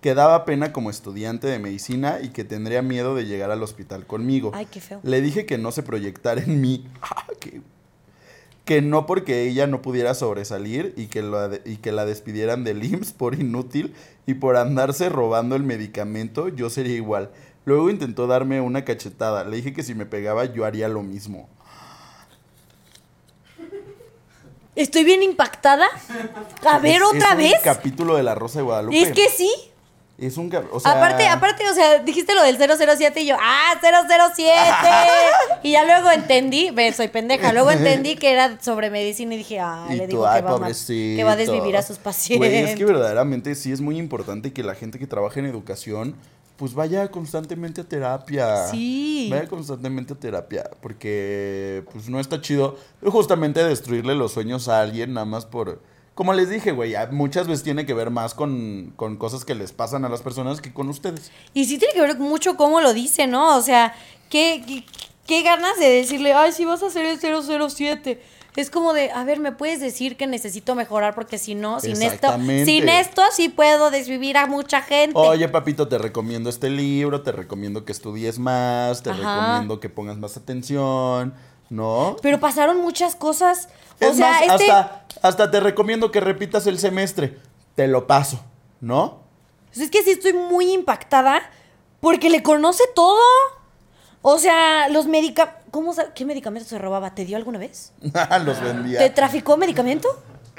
Que daba pena como estudiante de medicina y que tendría miedo de llegar al hospital conmigo. Ay, qué feo. Le dije que no se proyectara en mí. Ah, que, que no porque ella no pudiera sobresalir y que, y que la despidieran del IMSS por inútil y por andarse robando el medicamento, yo sería igual. Luego intentó darme una cachetada. Le dije que si me pegaba yo haría lo mismo. Estoy bien impactada. A ver, Es- otra es vez. un capítulo de La Rosa de Guadalupe. Es que sí. Es un o sea, aparte, aparte, o sea, dijiste lo del 007 y yo, ¡ah, 007! y ya luego entendí, ve, soy pendeja, luego entendí que era sobre medicina y dije, ah, Y le tú, digo ay, que va, que va a desvivir a sus pacientes. Güey, es que verdaderamente sí es muy importante que la gente que trabaja en educación, pues vaya constantemente a terapia. Sí. Vaya constantemente a terapia, porque pues no está chido justamente destruirle los sueños a alguien nada más por... Como les dije, güey, muchas veces tiene que ver más con, con cosas que les pasan a las personas que con ustedes. Y sí tiene que ver mucho cómo lo dice, ¿no? O sea, qué, qué, qué ganas de decirle, ay, si vas a hacer el 007. Es como de, a ver, ¿me puedes decir que necesito mejorar? Porque si no, sin esto, sin esto sí puedo desvivir a mucha gente. Oye, papito, te recomiendo este libro, te recomiendo que estudies más, te Ajá. recomiendo que pongas más atención, ¿no? Pero pasaron muchas cosas. O sea, más, este... hasta, hasta te recomiendo que repitas el semestre. Te lo paso, ¿no? Pues es que sí estoy muy impactada porque le conoce todo. O sea, los medicamentos... ¿Cómo ¿Qué medicamento se robaba? ¿Te dio alguna vez? los vendía. ¿Te traficó medicamento?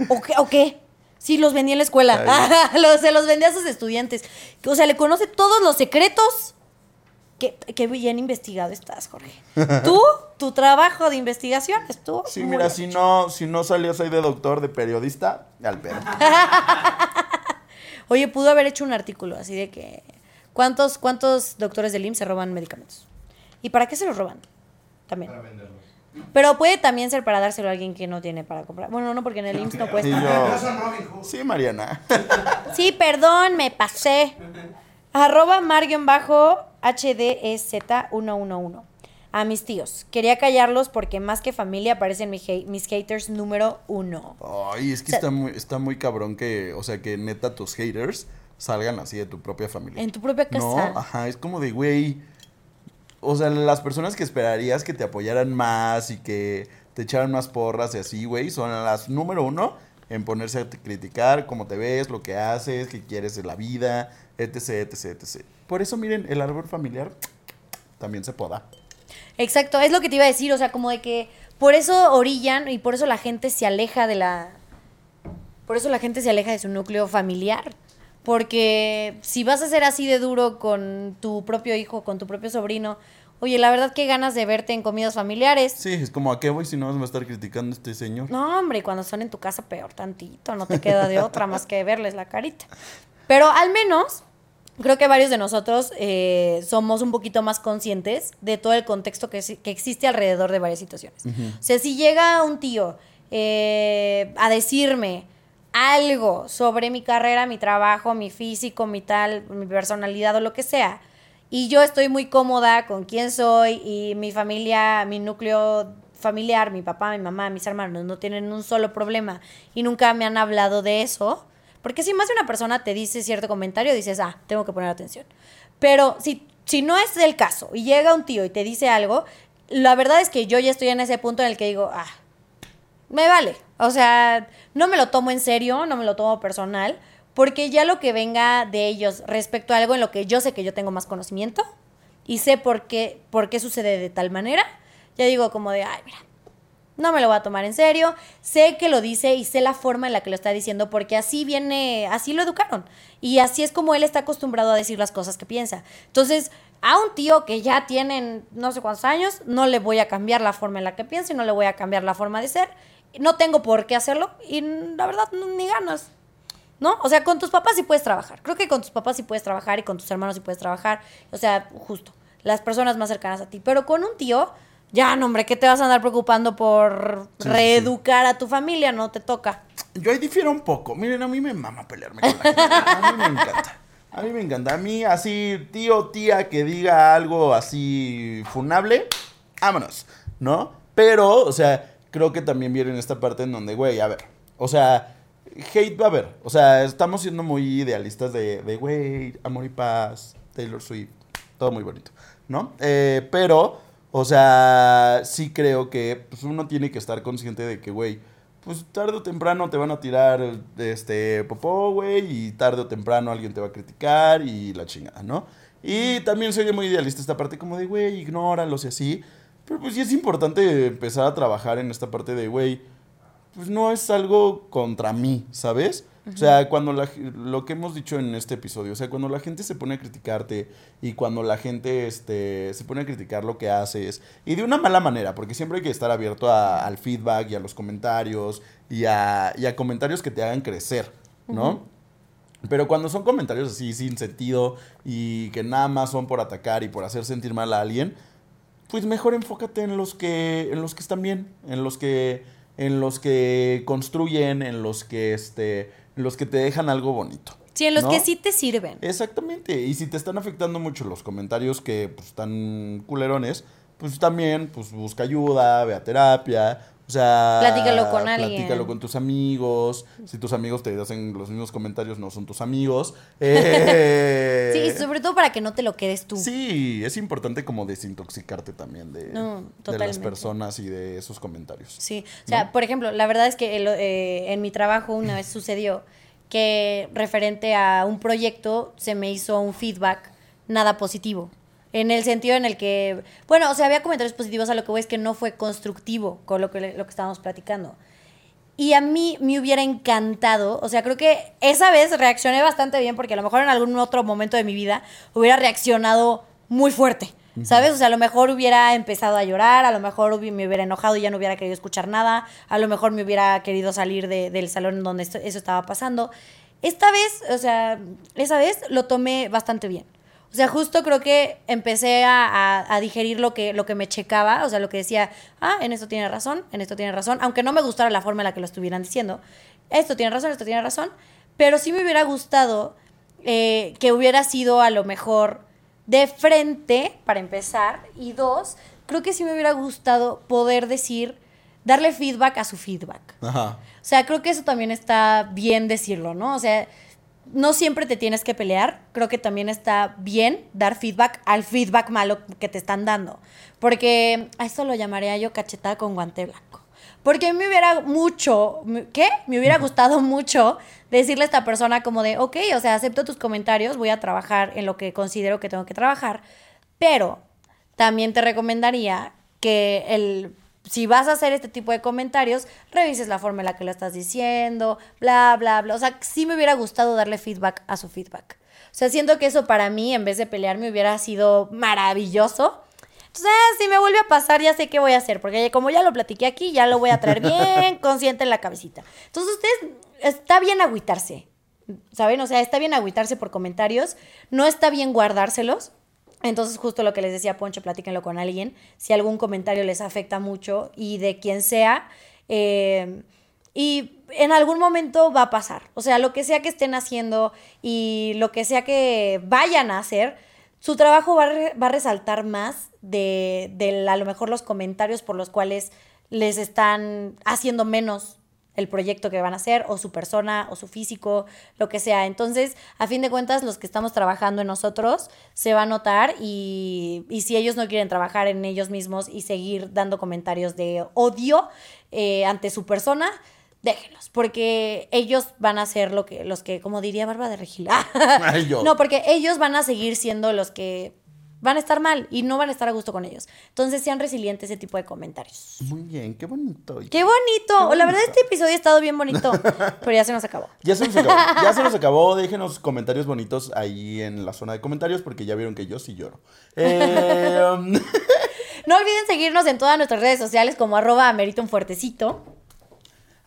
¿O qué? ¿O qué? Sí, los vendía en la escuela. Los- se los vendía a sus estudiantes. O sea, le conoce todos los secretos. Qué, qué bien investigado estás, Jorge. Tú, tu trabajo de investigación estuvo. Sí, muy mira, si no, si no salías ahí de doctor, de periodista, al pedo. Oye, pudo haber hecho un artículo así de que. ¿Cuántos, cuántos doctores del IMSS se roban medicamentos? ¿Y para qué se los roban? También. Para venderlos. Pero puede también ser para dárselo a alguien que no tiene para comprar. Bueno, no, porque en el IMSS no Sí, cuesta. No yo. Robin Hood. Sí, Mariana. Sí, perdón, me pasé. Arroba mar-hdez111. A mis tíos. Quería callarlos porque más que familia parecen mi hate- mis haters número uno. Ay, es que O sea- está muy, está muy cabrón que, o sea, que neta tus haters salgan así de tu propia familia. En tu propia No, casa. ajá, es como de, güey. O sea, las personas que esperarías que te apoyaran más y que te echaran más porras y así, güey, son las número uno en ponerse a criticar cómo te ves, lo que haces, qué quieres de la vida, etc, etc, etc. Por eso, miren, el árbol familiar también se poda. Exacto, es lo que te iba a decir, o sea, como de que por eso orillan y por eso la gente se aleja de la... Por eso la gente se aleja de su núcleo familiar. Porque si vas a ser así de duro con tu propio hijo, con tu propio sobrino, oye, la verdad qué ganas de verte en comidas familiares. Sí, es como, ¿a qué voy si no vas a estar criticando a este señor? No, hombre, y cuando son en tu casa peor tantito, no te queda de otra más que verles la carita. Pero al menos creo que varios de nosotros eh, somos un poquito más conscientes de todo el contexto que, que existe alrededor de varias situaciones. O sea, si llega un tío eh, a decirme algo sobre mi carrera, mi trabajo, mi físico, mi tal, mi personalidad o lo que sea, y yo estoy muy cómoda con quién soy y mi familia, mi núcleo familiar, mi papá, mi mamá, mis hermanos no tienen un solo problema y nunca me han hablado de eso. Porque si más de una persona te dice cierto comentario, dices, ah, tengo que poner atención. Pero si, si no es el caso y llega un tío y te dice algo, la verdad es que yo ya estoy en ese punto en el que digo, ah, me vale. O sea, no me lo tomo en serio, no me lo tomo personal, porque ya lo que venga de ellos respecto a algo en lo que yo sé que yo tengo más conocimiento y sé por qué, por qué sucede de tal manera, ya digo como de, ay, mira, no me lo voy a tomar en serio, sé que lo dice y sé la forma en la que lo está diciendo, porque así viene, así lo educaron. Y así es como él está acostumbrado a decir las cosas que piensa. Entonces, a un tío que ya tienen no sé cuántos años, no le voy a cambiar la forma en la que piensa y no le voy a cambiar la forma de ser. No tengo por qué hacerlo y la verdad, ni ganas. ¿No? O sea, con tus papás sí puedes trabajar. Creo que con tus papás sí puedes trabajar y con tus hermanos sí puedes trabajar. O sea, justo. Las personas más cercanas a ti. Pero con un tío, ya, no, hombre, ¿qué te vas a andar preocupando por Sí, sí, reeducar a tu familia? No te toca. Yo ahí difiero un poco. Miren, a mí me mama pelearme con la gente. A mí me encanta. A mí me encanta. A mí, así, tío, tía, que diga algo así funable, vámonos, ¿no? Pero, o sea, creo que también viene en esta parte en donde, güey, a ver, o sea, hate va a haber. O sea, estamos siendo muy idealistas de, de, güey, amor y paz, Taylor Swift, todo muy bonito, ¿no? Eh, pero, o sea, sí creo que pues, uno tiene que estar consciente de que, güey, pues tarde o temprano te van a tirar este popó, güey, y tarde o temprano alguien te va a criticar y la chingada, ¿no? Y también soy muy idealista esta parte como de, güey, ignóralos y así. Pero pues sí es importante empezar a trabajar en esta parte de, güey, pues no es algo contra mí, ¿sabes? O sea, cuando la, lo que hemos dicho en este episodio, o sea, cuando la gente se pone a criticarte y cuando la gente este, se pone a criticar lo que haces, y de una mala manera, porque siempre hay que estar abierto a- al feedback y a los comentarios y a, y a comentarios que te hagan crecer, ¿no? Pero cuando son comentarios así sin sentido y que nada más son por atacar y por hacer sentir mal a alguien, pues mejor enfócate en los que en los que están bien, en los que en los que construyen, en los que este en los que te dejan algo bonito. Sí, en los ¿no? que sí te sirven. Exactamente. Y si te están afectando mucho los comentarios que pues, están culerones, pues también pues busca ayuda, ve a terapia. O sea, Platícalo con alguien. Platícalo con tus amigos. Si tus amigos te hacen los mismos comentarios, no son tus amigos. Eh, Sí, y sobre todo para que no te lo quedes tú. Sí, es importante como desintoxicarte también de, No, de las personas y de esos comentarios. Sí, o sea, ¿No? por ejemplo, la verdad es que el- eh, en mi trabajo una vez sucedió que referente a un proyecto se me hizo un feedback nada positivo. En el sentido en el que, bueno, o sea, había comentarios positivos, a lo que voy es que no fue constructivo con lo que, lo que estábamos platicando. Y a mí me hubiera encantado, o sea, creo que esa vez reaccioné bastante bien porque a lo mejor en algún otro momento de mi vida hubiera reaccionado muy fuerte, ¿sabes? O sea, a lo mejor hubiera empezado a llorar, a lo mejor me hubiera enojado y ya no hubiera querido escuchar nada, a lo mejor me hubiera querido salir de- del salón donde esto- eso estaba pasando. Esta vez, o sea, esa vez lo tomé bastante bien. O sea, justo creo que empecé a, a- a digerir lo que, lo que me checaba, o sea, lo que decía, ah, en esto tiene razón, en esto tiene razón, aunque no me gustara la forma en la que lo estuvieran diciendo, esto tiene razón, esto tiene razón, pero sí me hubiera gustado eh, que hubiera sido a lo mejor de frente, para empezar, y dos, creo que sí me hubiera gustado poder decir, darle feedback a su feedback. Ajá. O sea, creo que eso también está bien decirlo, ¿no? O sea, no siempre te tienes que pelear. Creo que también está bien dar feedback al feedback malo que te están dando. Porque a esto lo llamaría yo cachetada con guante blanco. Porque a mí me hubiera mucho, ¿qué? Me hubiera gustado mucho decirle a esta persona como de, ok, o sea, acepto tus comentarios, voy a trabajar en lo que considero que tengo que trabajar, pero también te recomendaría que el si vas a hacer este tipo de comentarios, revises la forma en la que lo estás diciendo, bla, bla, bla. O sea, sí me hubiera gustado darle feedback a su feedback. O sea, siento que eso para mí, en vez de pelearme, hubiera sido maravilloso. Entonces, si me vuelve a pasar, ya sé qué voy a hacer, porque como ya lo platiqué aquí, ya lo voy a traer bien consciente en la cabecita. Entonces, ustedes, está bien agüitarse, ¿saben? O sea, está bien agüitarse por comentarios, no está bien guardárselos. Entonces, justo lo que les decía Poncho, platíquenlo con alguien. Si algún comentario les afecta mucho y de quien sea. eh, y en algún momento va a pasar. O sea, lo que sea que estén haciendo y lo que sea que vayan a hacer, su trabajo va a, va resaltar más de, de a lo mejor los comentarios por los cuales les están haciendo menos el proyecto que van a hacer, o su persona, o su físico, lo que sea. Entonces, a fin de cuentas, los que estamos trabajando en nosotros se va a notar y, y si ellos no quieren trabajar en ellos mismos y seguir dando comentarios de odio eh, ante su persona, déjenlos, porque ellos van a ser lo que, los que, como diría Barba de Regil, Ay, yo. no, porque ellos van a seguir siendo los que van a estar mal y no van a estar a gusto con ellos. Entonces sean resilientes ese tipo de comentarios. Muy bien, qué bonito. ¡Qué bonito! La verdad, este episodio ha estado bien bonito, pero ya se nos acabó. Ya se nos acabó. Ya se nos acabó. Déjenos comentarios bonitos ahí en la zona de comentarios porque ya vieron que yo sí lloro. Eh, um, No olviden seguirnos en todas nuestras redes sociales como arroba amerita un fuertecito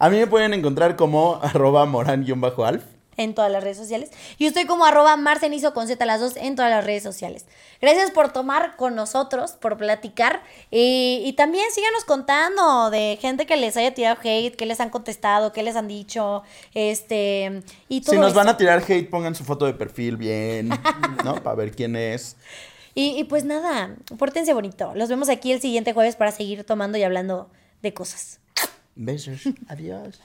a mí me pueden encontrar como arroba moran-alf. En todas las redes sociales. Y yo estoy como arroba marcenizo con Z las dos en todas las redes sociales. Gracias por tomar con nosotros, por platicar. Y, y también síganos contando de gente que les haya tirado hate, que les han contestado, que les han dicho. Este. Y todo Si nos van a tirar hate, pongan su foto de perfil bien, ¿no? Para ver quién es. Y, y pues nada, pórtense bonito. Los vemos aquí el siguiente jueves para seguir tomando y hablando de cosas. Besos. Adiós.